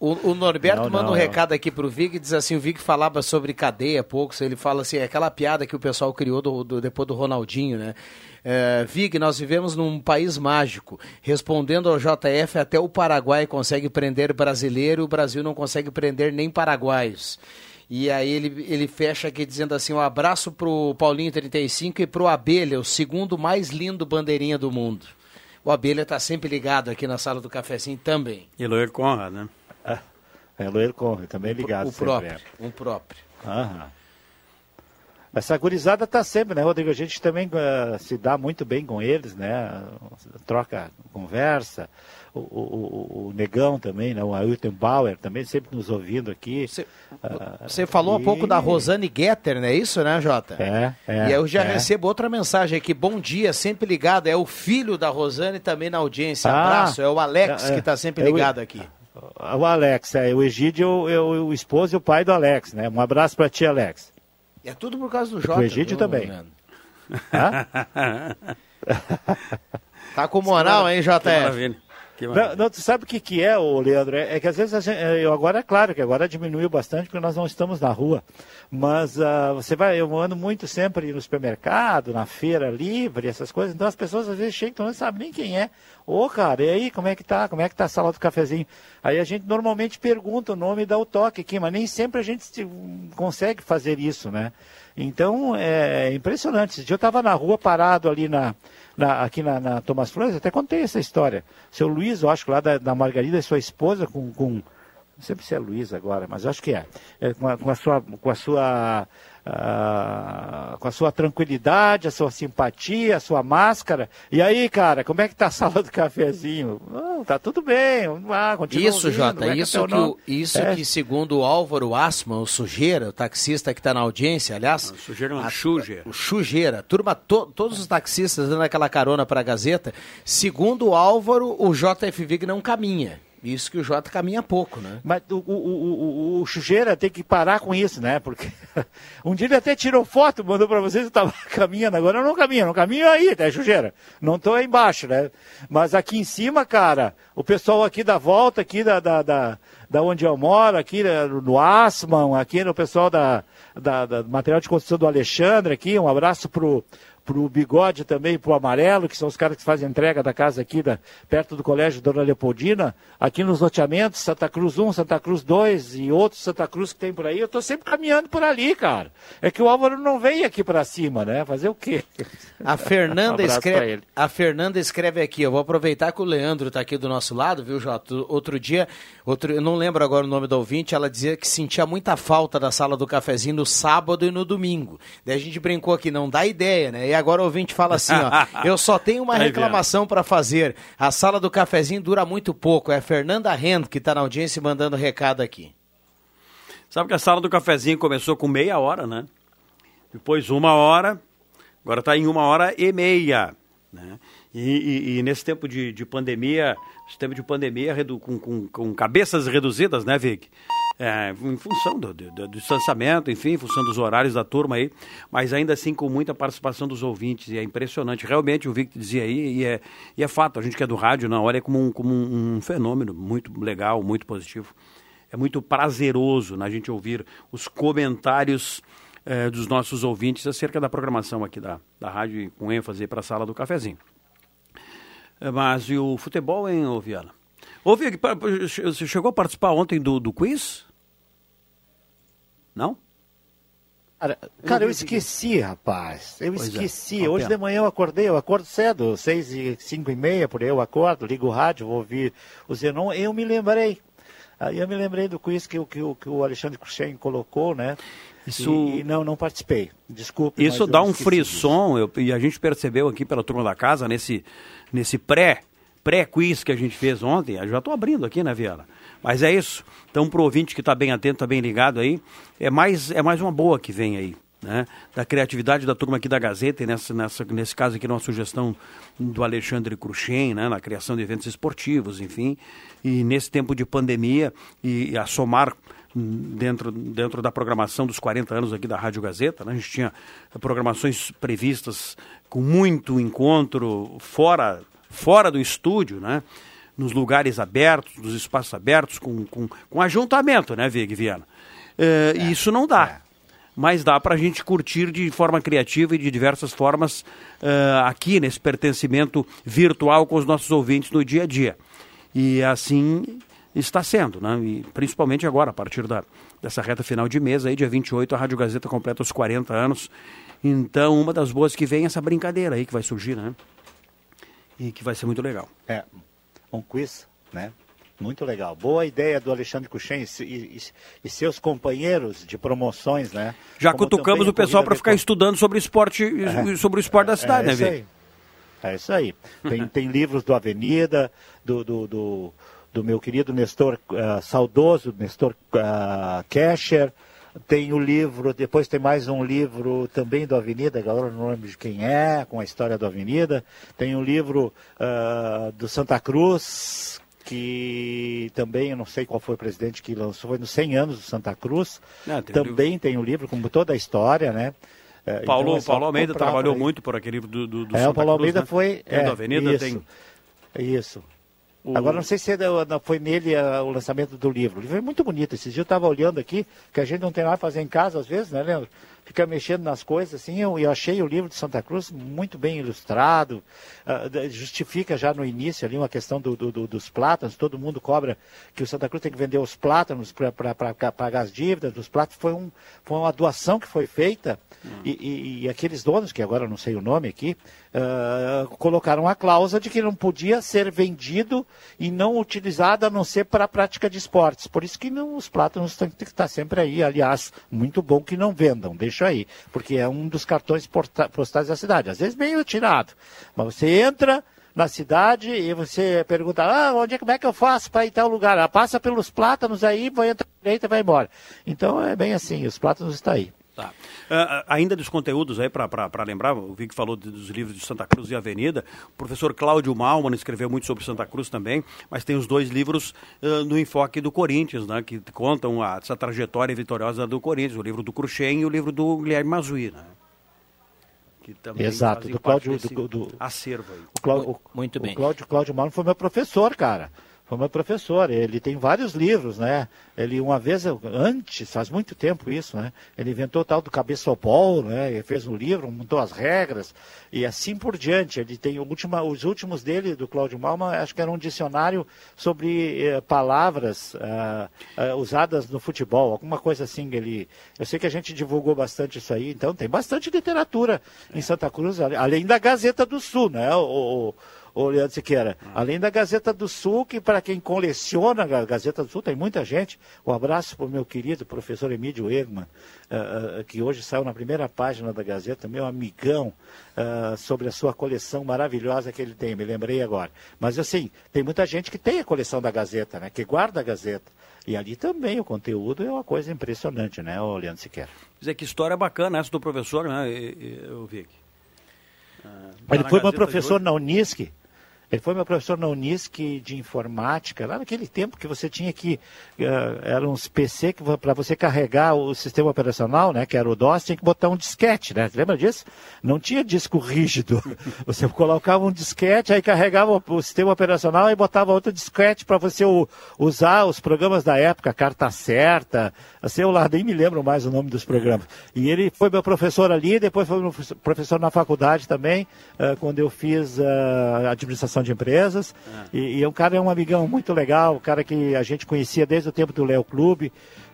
O, o Norberto
Não,
manda
não,
um
não.
recado aqui pro Vig, diz assim, o Vig falava sobre cadeia há pouco, ele fala assim, é aquela piada que o pessoal criou do, do- depois do Ronaldinho, né? É, Vig, nós vivemos num país mágico. Respondendo ao JF, até o Paraguai consegue prender brasileiro, o Brasil não consegue prender nem paraguaios. E aí ele, ele fecha aqui dizendo assim, um abraço pro Paulinho 35 e pro Abelha, o segundo mais lindo bandeirinha do mundo. O Abelha tá sempre ligado aqui na sala do cafezinho também.
E Conrad, né?
É, Loiro Conrad, também ligado.
O
sempre,
próprio,
é.
um próprio.
Aham. Essa gurizada tá sempre, né, Rodrigo? A gente também eh, se dá muito bem com eles, né? Troca conversa. O, o, o- Negão também, né? O Ailton Bauer também sempre nos ouvindo aqui. Ah,
Você falou há pouco da Rosane Getter, não é isso, né, Jota?
É, é.
E eu já
é.
recebo outra mensagem aqui. Bom dia, sempre ligado. É o filho da Rosane também na audiência.
Ah,
Abraço. É o Alex
é,
que está sempre
é o-
ligado aqui.
O Alex, é, o Egídio é o, o esposo e o pai do Alex, né? Um abraço pra ti, Alex.
É tudo por causa do Jota.
pro Egídio também.
Tá com moral, hein, JF?
Não, não, tu sabe o que, que é, ô Leandro? É, é que às vezes gente, é, eu agora é claro que agora diminuiu bastante porque nós não estamos na rua. Mas ah, você vai, eu ando muito sempre no supermercado, na feira livre, essas coisas. Então as pessoas às vezes chegam e não sabem nem quem é. Ô, cara, e aí, como é que tá? Como é que tá a sala do cafezinho? Aí a gente normalmente pergunta o nome e dá o toque aqui, mas nem sempre a gente se- consegue fazer isso, né? Então é impressionante. Esse dia eu estava na rua parado ali na, na- aqui na, na Thomas Flores, até contei essa história. Seu Luiz, eu acho que lá da, da Margarida, sua esposa com, com não sei se é Luiz agora, mas acho que é, É, com, a, com a sua com a sua ah, com a sua tranquilidade, a sua simpatia, a sua máscara. E aí, cara, como é que tá a sala do cafezinho? Não, tá tudo bem. Ah, continua
Isso,
ouvindo,
Jota,
é
isso,
é
que, o, isso
É.
que segundo o Álvaro Asman, o Sujeira, o taxista que está na audiência, aliás...
Sujeira não,
a-
Sujeira.
O Sujeira. Turma, to- todos os taxistas dando aquela carona para a Gazeta. Segundo o Álvaro, o JF Vig não caminha. Isso que o Jota caminha pouco, né?
Mas o, o, o, o, Sujeira tem que parar com isso, né? Porque um dia ele até tirou foto, mandou para vocês, eu estava caminhando. Agora eu não caminho, não caminho aí, tá, Sujeira? Não estou aí embaixo, né? Mas aqui em cima, cara, o pessoal aqui da volta, aqui da, da, da, da onde eu moro, aqui né, no Asman, aqui no pessoal da, da, da material de construção do Alexandre aqui, um abraço pro pro Bigode também, pro Amarelo, que são os caras que fazem entrega da casa aqui, da, perto do Colégio Dona Leopoldina, aqui nos loteamentos, Santa Cruz 1, Santa Cruz 2 e outros Santa Cruz que tem por aí, eu tô sempre caminhando por ali, cara. É que o Álvaro não vem aqui para cima, né? Fazer o quê?
A Fernanda,
Um
escreve, a Fernanda escreve aqui, eu vou aproveitar que o Leandro está aqui do nosso lado, viu, Jota? Outro dia, outro, eu não lembro agora o nome do ouvinte, ela dizia que sentia muita falta da sala do cafezinho no sábado e no domingo. Daí a gente brincou aqui, não dá ideia, né? E agora o ouvinte fala assim, ó, eu só tenho uma
Aí,
reclamação para fazer, a sala do cafezinho dura muito pouco, é a Fernanda Rend que está na audiência mandando recado aqui.
Sabe que a sala do cafezinho começou com meia hora, né? Depois uma hora, agora está em uma hora e meia. Né? E, e- e nesse tempo de, de pandemia, esse tempo de pandemia com, com- com cabeças reduzidas, né, Vic? É, em função do, do- do distanciamento, enfim, em função dos horários da turma aí, mas ainda assim com muita participação dos ouvintes, e é impressionante. Realmente, o Vic dizia aí, e é, e é fato, a gente que é do rádio, não, olha como um, como um, fenômeno muito legal, muito positivo é muito prazeroso na gente ouvir os comentários eh, dos nossos ouvintes acerca da programação aqui da, da rádio, com ênfase para a sala do cafezinho. Eh, Mas e o futebol, hein, ô Viana? Pa- você chegou a participar ontem do, do quiz? Não?
Cara, cara, eu esqueci, rapaz. Eu
Pois é,
esqueci.
uma
Hoje de manhã eu acordei, eu acordo cedo, seis e cinco e meia, por aí eu acordo, ligo o rádio, vou ouvir o Zenon. Eu me lembrei. Aí eu me lembrei do quiz que, o- que, o- que o Alexandre Cruxem colocou, né?
Isso-
E, e não, não participei. Desculpe.
Isso dá um frisson, eu- e a gente percebeu aqui pela turma da casa, nesse, nesse pré, pré-quiz que a gente fez ontem, eu já estou abrindo aqui, né, Viana? Mas é isso. Então, para o ouvinte que está bem atento, está bem ligado aí, é mais, é mais uma boa que vem aí. Né? Da criatividade da turma aqui da Gazeta, e nessa, nessa, nesse caso aqui, uma sugestão do Alexandre Cruxem, né? na criação de eventos esportivos, enfim. E nesse tempo de pandemia, e, a somar dentro, dentro da programação dos 40 anos aqui da Rádio Gazeta, né? a gente tinha programações previstas com muito encontro fora fora do estúdio, né? Nos lugares abertos, nos espaços abertos, com, com, com ajuntamento, né, Vig Viana? É, E isso não dá. Mas dá para a gente curtir de forma criativa e de diversas formas eh, aqui nesse pertencimento virtual com os nossos ouvintes no dia a dia. E assim está sendo, né? E principalmente agora, a partir da, dessa reta final de mês, aí, dia 28, a Rádio Gazeta completa os 40 anos. Então, uma das boas que vem é essa brincadeira aí que vai surgir, né? E que vai ser muito legal.
É, um quiz, né? Muito legal. Boa ideia do Alexandre Cuxem e, e- e- seus companheiros de promoções, né?
Já
Como
cutucamos o pessoal para ficar
Virtual.
estudando sobre esporte,
É.
sobre o esporte da cidade,
é
né,
aí. É isso aí. Tem, tem livros do Avenida, do, do, do, do meu querido Nestor, ah, saudoso Nestor uh, Kescher. Tem o livro, depois tem mais um livro também do Avenida, agora não lembro de quem é, com a história do Avenida. Tem um livro ah, do Santa Cruz, que também, eu não sei qual foi o presidente que lançou, foi nos 100 anos do Santa Cruz.
Ah, tem
também tem um livro com toda a história, né? É,
Paulo,
então é
Paulo Almeida trabalhou muito por aquele livro do, do, do
É,
Santa
o Paulo
Cruz,
Almeida
né?
foi. É,
do Avenida,
isso,
tem...
Isso.
O-
Agora não sei se foi nele o lançamento do livro. O livro é muito bonito. Esses dias eu estava olhando aqui, que a gente não tem nada a fazer em casa às vezes, né, Leandro? Fica mexendo nas coisas, assim, eu, eu achei o livro de Santa Cruz muito bem ilustrado, da- justifica já no início ali uma questão do- do- do- dos plátanos, todo mundo cobra que o Santa Cruz tem que vender os plátanos para pagar as dívidas dos plátanos, foi, um, foi uma doação que foi feita, e, e- e aqueles donos, que agora eu não sei o nome aqui, ah, colocaram a cláusula de que não podia ser vendido e não utilizado a não ser para a prática de esportes. Por isso que não, os plátanos têm que estar sempre aí. Aliás, muito bom que não vendam, deixa aí, porque é um dos cartões postais da cidade. Às vezes meio tirado, mas você entra na cidade e você pergunta, ah, onde é, como é que eu faço para ir tal lugar? Ah, passa pelos plátanos aí, vai entrar direita e vai embora. Então é bem assim, os plátanos estão aí.
Tá. Ah, ainda dos conteúdos aí, para lembrar, o Vic falou de- dos livros de Santa Cruz e Avenida, o professor Cláudio Malman escreveu muito sobre Santa Cruz também, mas tem os dois livros ah, no enfoque do Corinthians, né, que contam a- essa trajetória vitoriosa do Corinthians, o livro do Cruxem e o livro do Guilherme Mazui, né? Que também
Exato, do Cláudio- do- do-
acervo aí.
O Cláudio,
Muito
o
bem.
Cláudio, Cláudio Mauro foi meu professor, cara. Foi meu professor. Ele tem vários livros, né? Ele, uma vez, antes, faz muito tempo isso, né? Ele inventou o tal do cabeçopol, né? Ele fez um livro, montou as regras e assim por diante. Ele tem última, os últimos dele, do Cláudio Malma, acho que era um dicionário sobre eh, palavras ah, ah, usadas no futebol, alguma coisa assim. Ele, eu sei que a gente divulgou bastante isso aí, então tem bastante literatura em Santa Cruz, além da Gazeta do Sul, né? O, o, o Leandro Siqueira. Além da Gazeta do Sul, que para quem coleciona a Gazeta do Sul, tem muita gente. Um abraço para o meu querido professor Emílio Egman, ah, ah, que hoje saiu na primeira página da Gazeta, meu amigão, ah, sobre a sua coleção maravilhosa que ele tem, me lembrei agora. Mas assim, tem muita gente que tem a coleção da Gazeta, né? Que guarda a Gazeta. E ali também o conteúdo é uma coisa impressionante, né, ô Leandro Siqueira?
Dizer que história bacana essa do professor, né, eu vi aqui. Ah,
Ele foi meu professor na Unisc. Ele foi meu professor na Unisc de informática, lá naquele tempo que você tinha que. eh, eram uns PC que para você carregar o sistema operacional, né? Que era o DOS, tinha que botar um disquete, né? Você lembra disso? Não tinha disco rígido. Você colocava um disquete, aí carregava o, sistema operacional e botava outro disquete para você usar os programas da época, Carta Certa. Assim, eu lá nem me lembro mais o nome dos programas. E ele foi meu professor ali, depois foi meu professor na faculdade também, eh, quando eu fiz eh, administração de empresas. E, e é um cara, é um amigão muito legal, um cara que a gente conhecia desde o tempo do Léo Clube.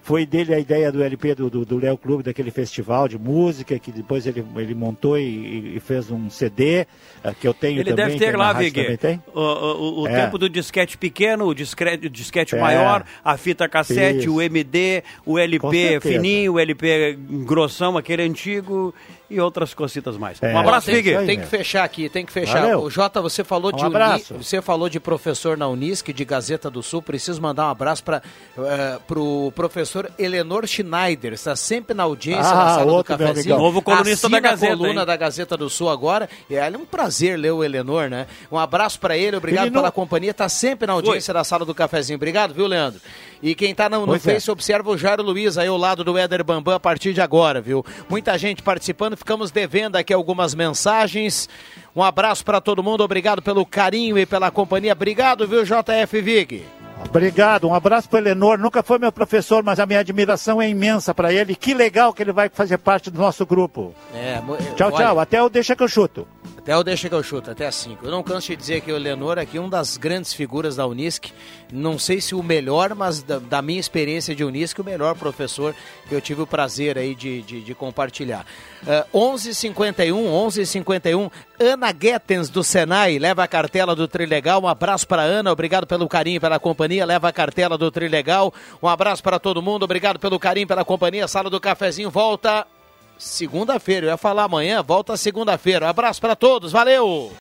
Foi dele a ideia do LP do, do, do Léo Clube, daquele festival de música, que depois ele, ele montou e, e fez um CD, eh, que eu tenho
Ele
também.
deve
que
ter
na
lá, Vig,
tem.
o, o, o
É.
tempo do disquete pequeno, o discrete, o disquete
É.
maior, a fita cassete,
Isso.
o MD, o LP fininho, o LP grossão, aquele antigo e outras cositas mais.
É.
Um abraço,
tem,
Vig.
tem que fechar aqui, tem que fechar.
Valeu.
O Jota, você falou
Um
de Uni-
abraço.
você falou de professor na Unisc, de Gazeta do Sul. Preciso mandar um abraço para o professor professor Eleanor Schneider, está sempre na audiência
Ah,
na sala do cafezinho.
Novo colunista
Assina
da Gazeta,
coluna
hein?
da Gazeta do Sul agora. E é um prazer ler o Eleanor, né? Um abraço para ele, obrigado
Ele não-
pela companhia. Está sempre na audiência da sala do cafezinho. Obrigado, viu, Leandro? E quem tá no, no
é.
Face observa o Jairo Luiz aí ao lado do Éder Bambam a partir de agora, viu? Muita gente participando, ficamos devendo aqui algumas mensagens. Um abraço para todo mundo, obrigado pelo carinho e pela companhia. Obrigado, viu, JF Vig?
Obrigado, um abraço para Elenor. Nunca foi meu professor, mas a minha admiração é imensa para ele. Que legal que ele vai fazer parte do nosso grupo.
É,
Tchau,
olha,
tchau. Até o Deixa que eu chuto.
Até o Deixa que eu chuto, até às 5. Eu não canso de dizer que o Leonor aqui é uma das grandes figuras da Unisc. Não sei se o melhor, mas da, da minha experiência de Unisc, o melhor professor que eu tive o prazer aí de, de, de compartilhar. Uh, 11:51, 11:51. Ana Guetens do Senai leva a cartela do Trilegal. Um abraço para Ana, obrigado pelo carinho pela companhia. Leva a cartela do Trilegal. Um abraço para todo mundo, obrigado pelo carinho pela companhia. Sala do Cafezinho volta segunda-feira. Eu ia falar amanhã, volta segunda-feira. Abraço para todos, valeu!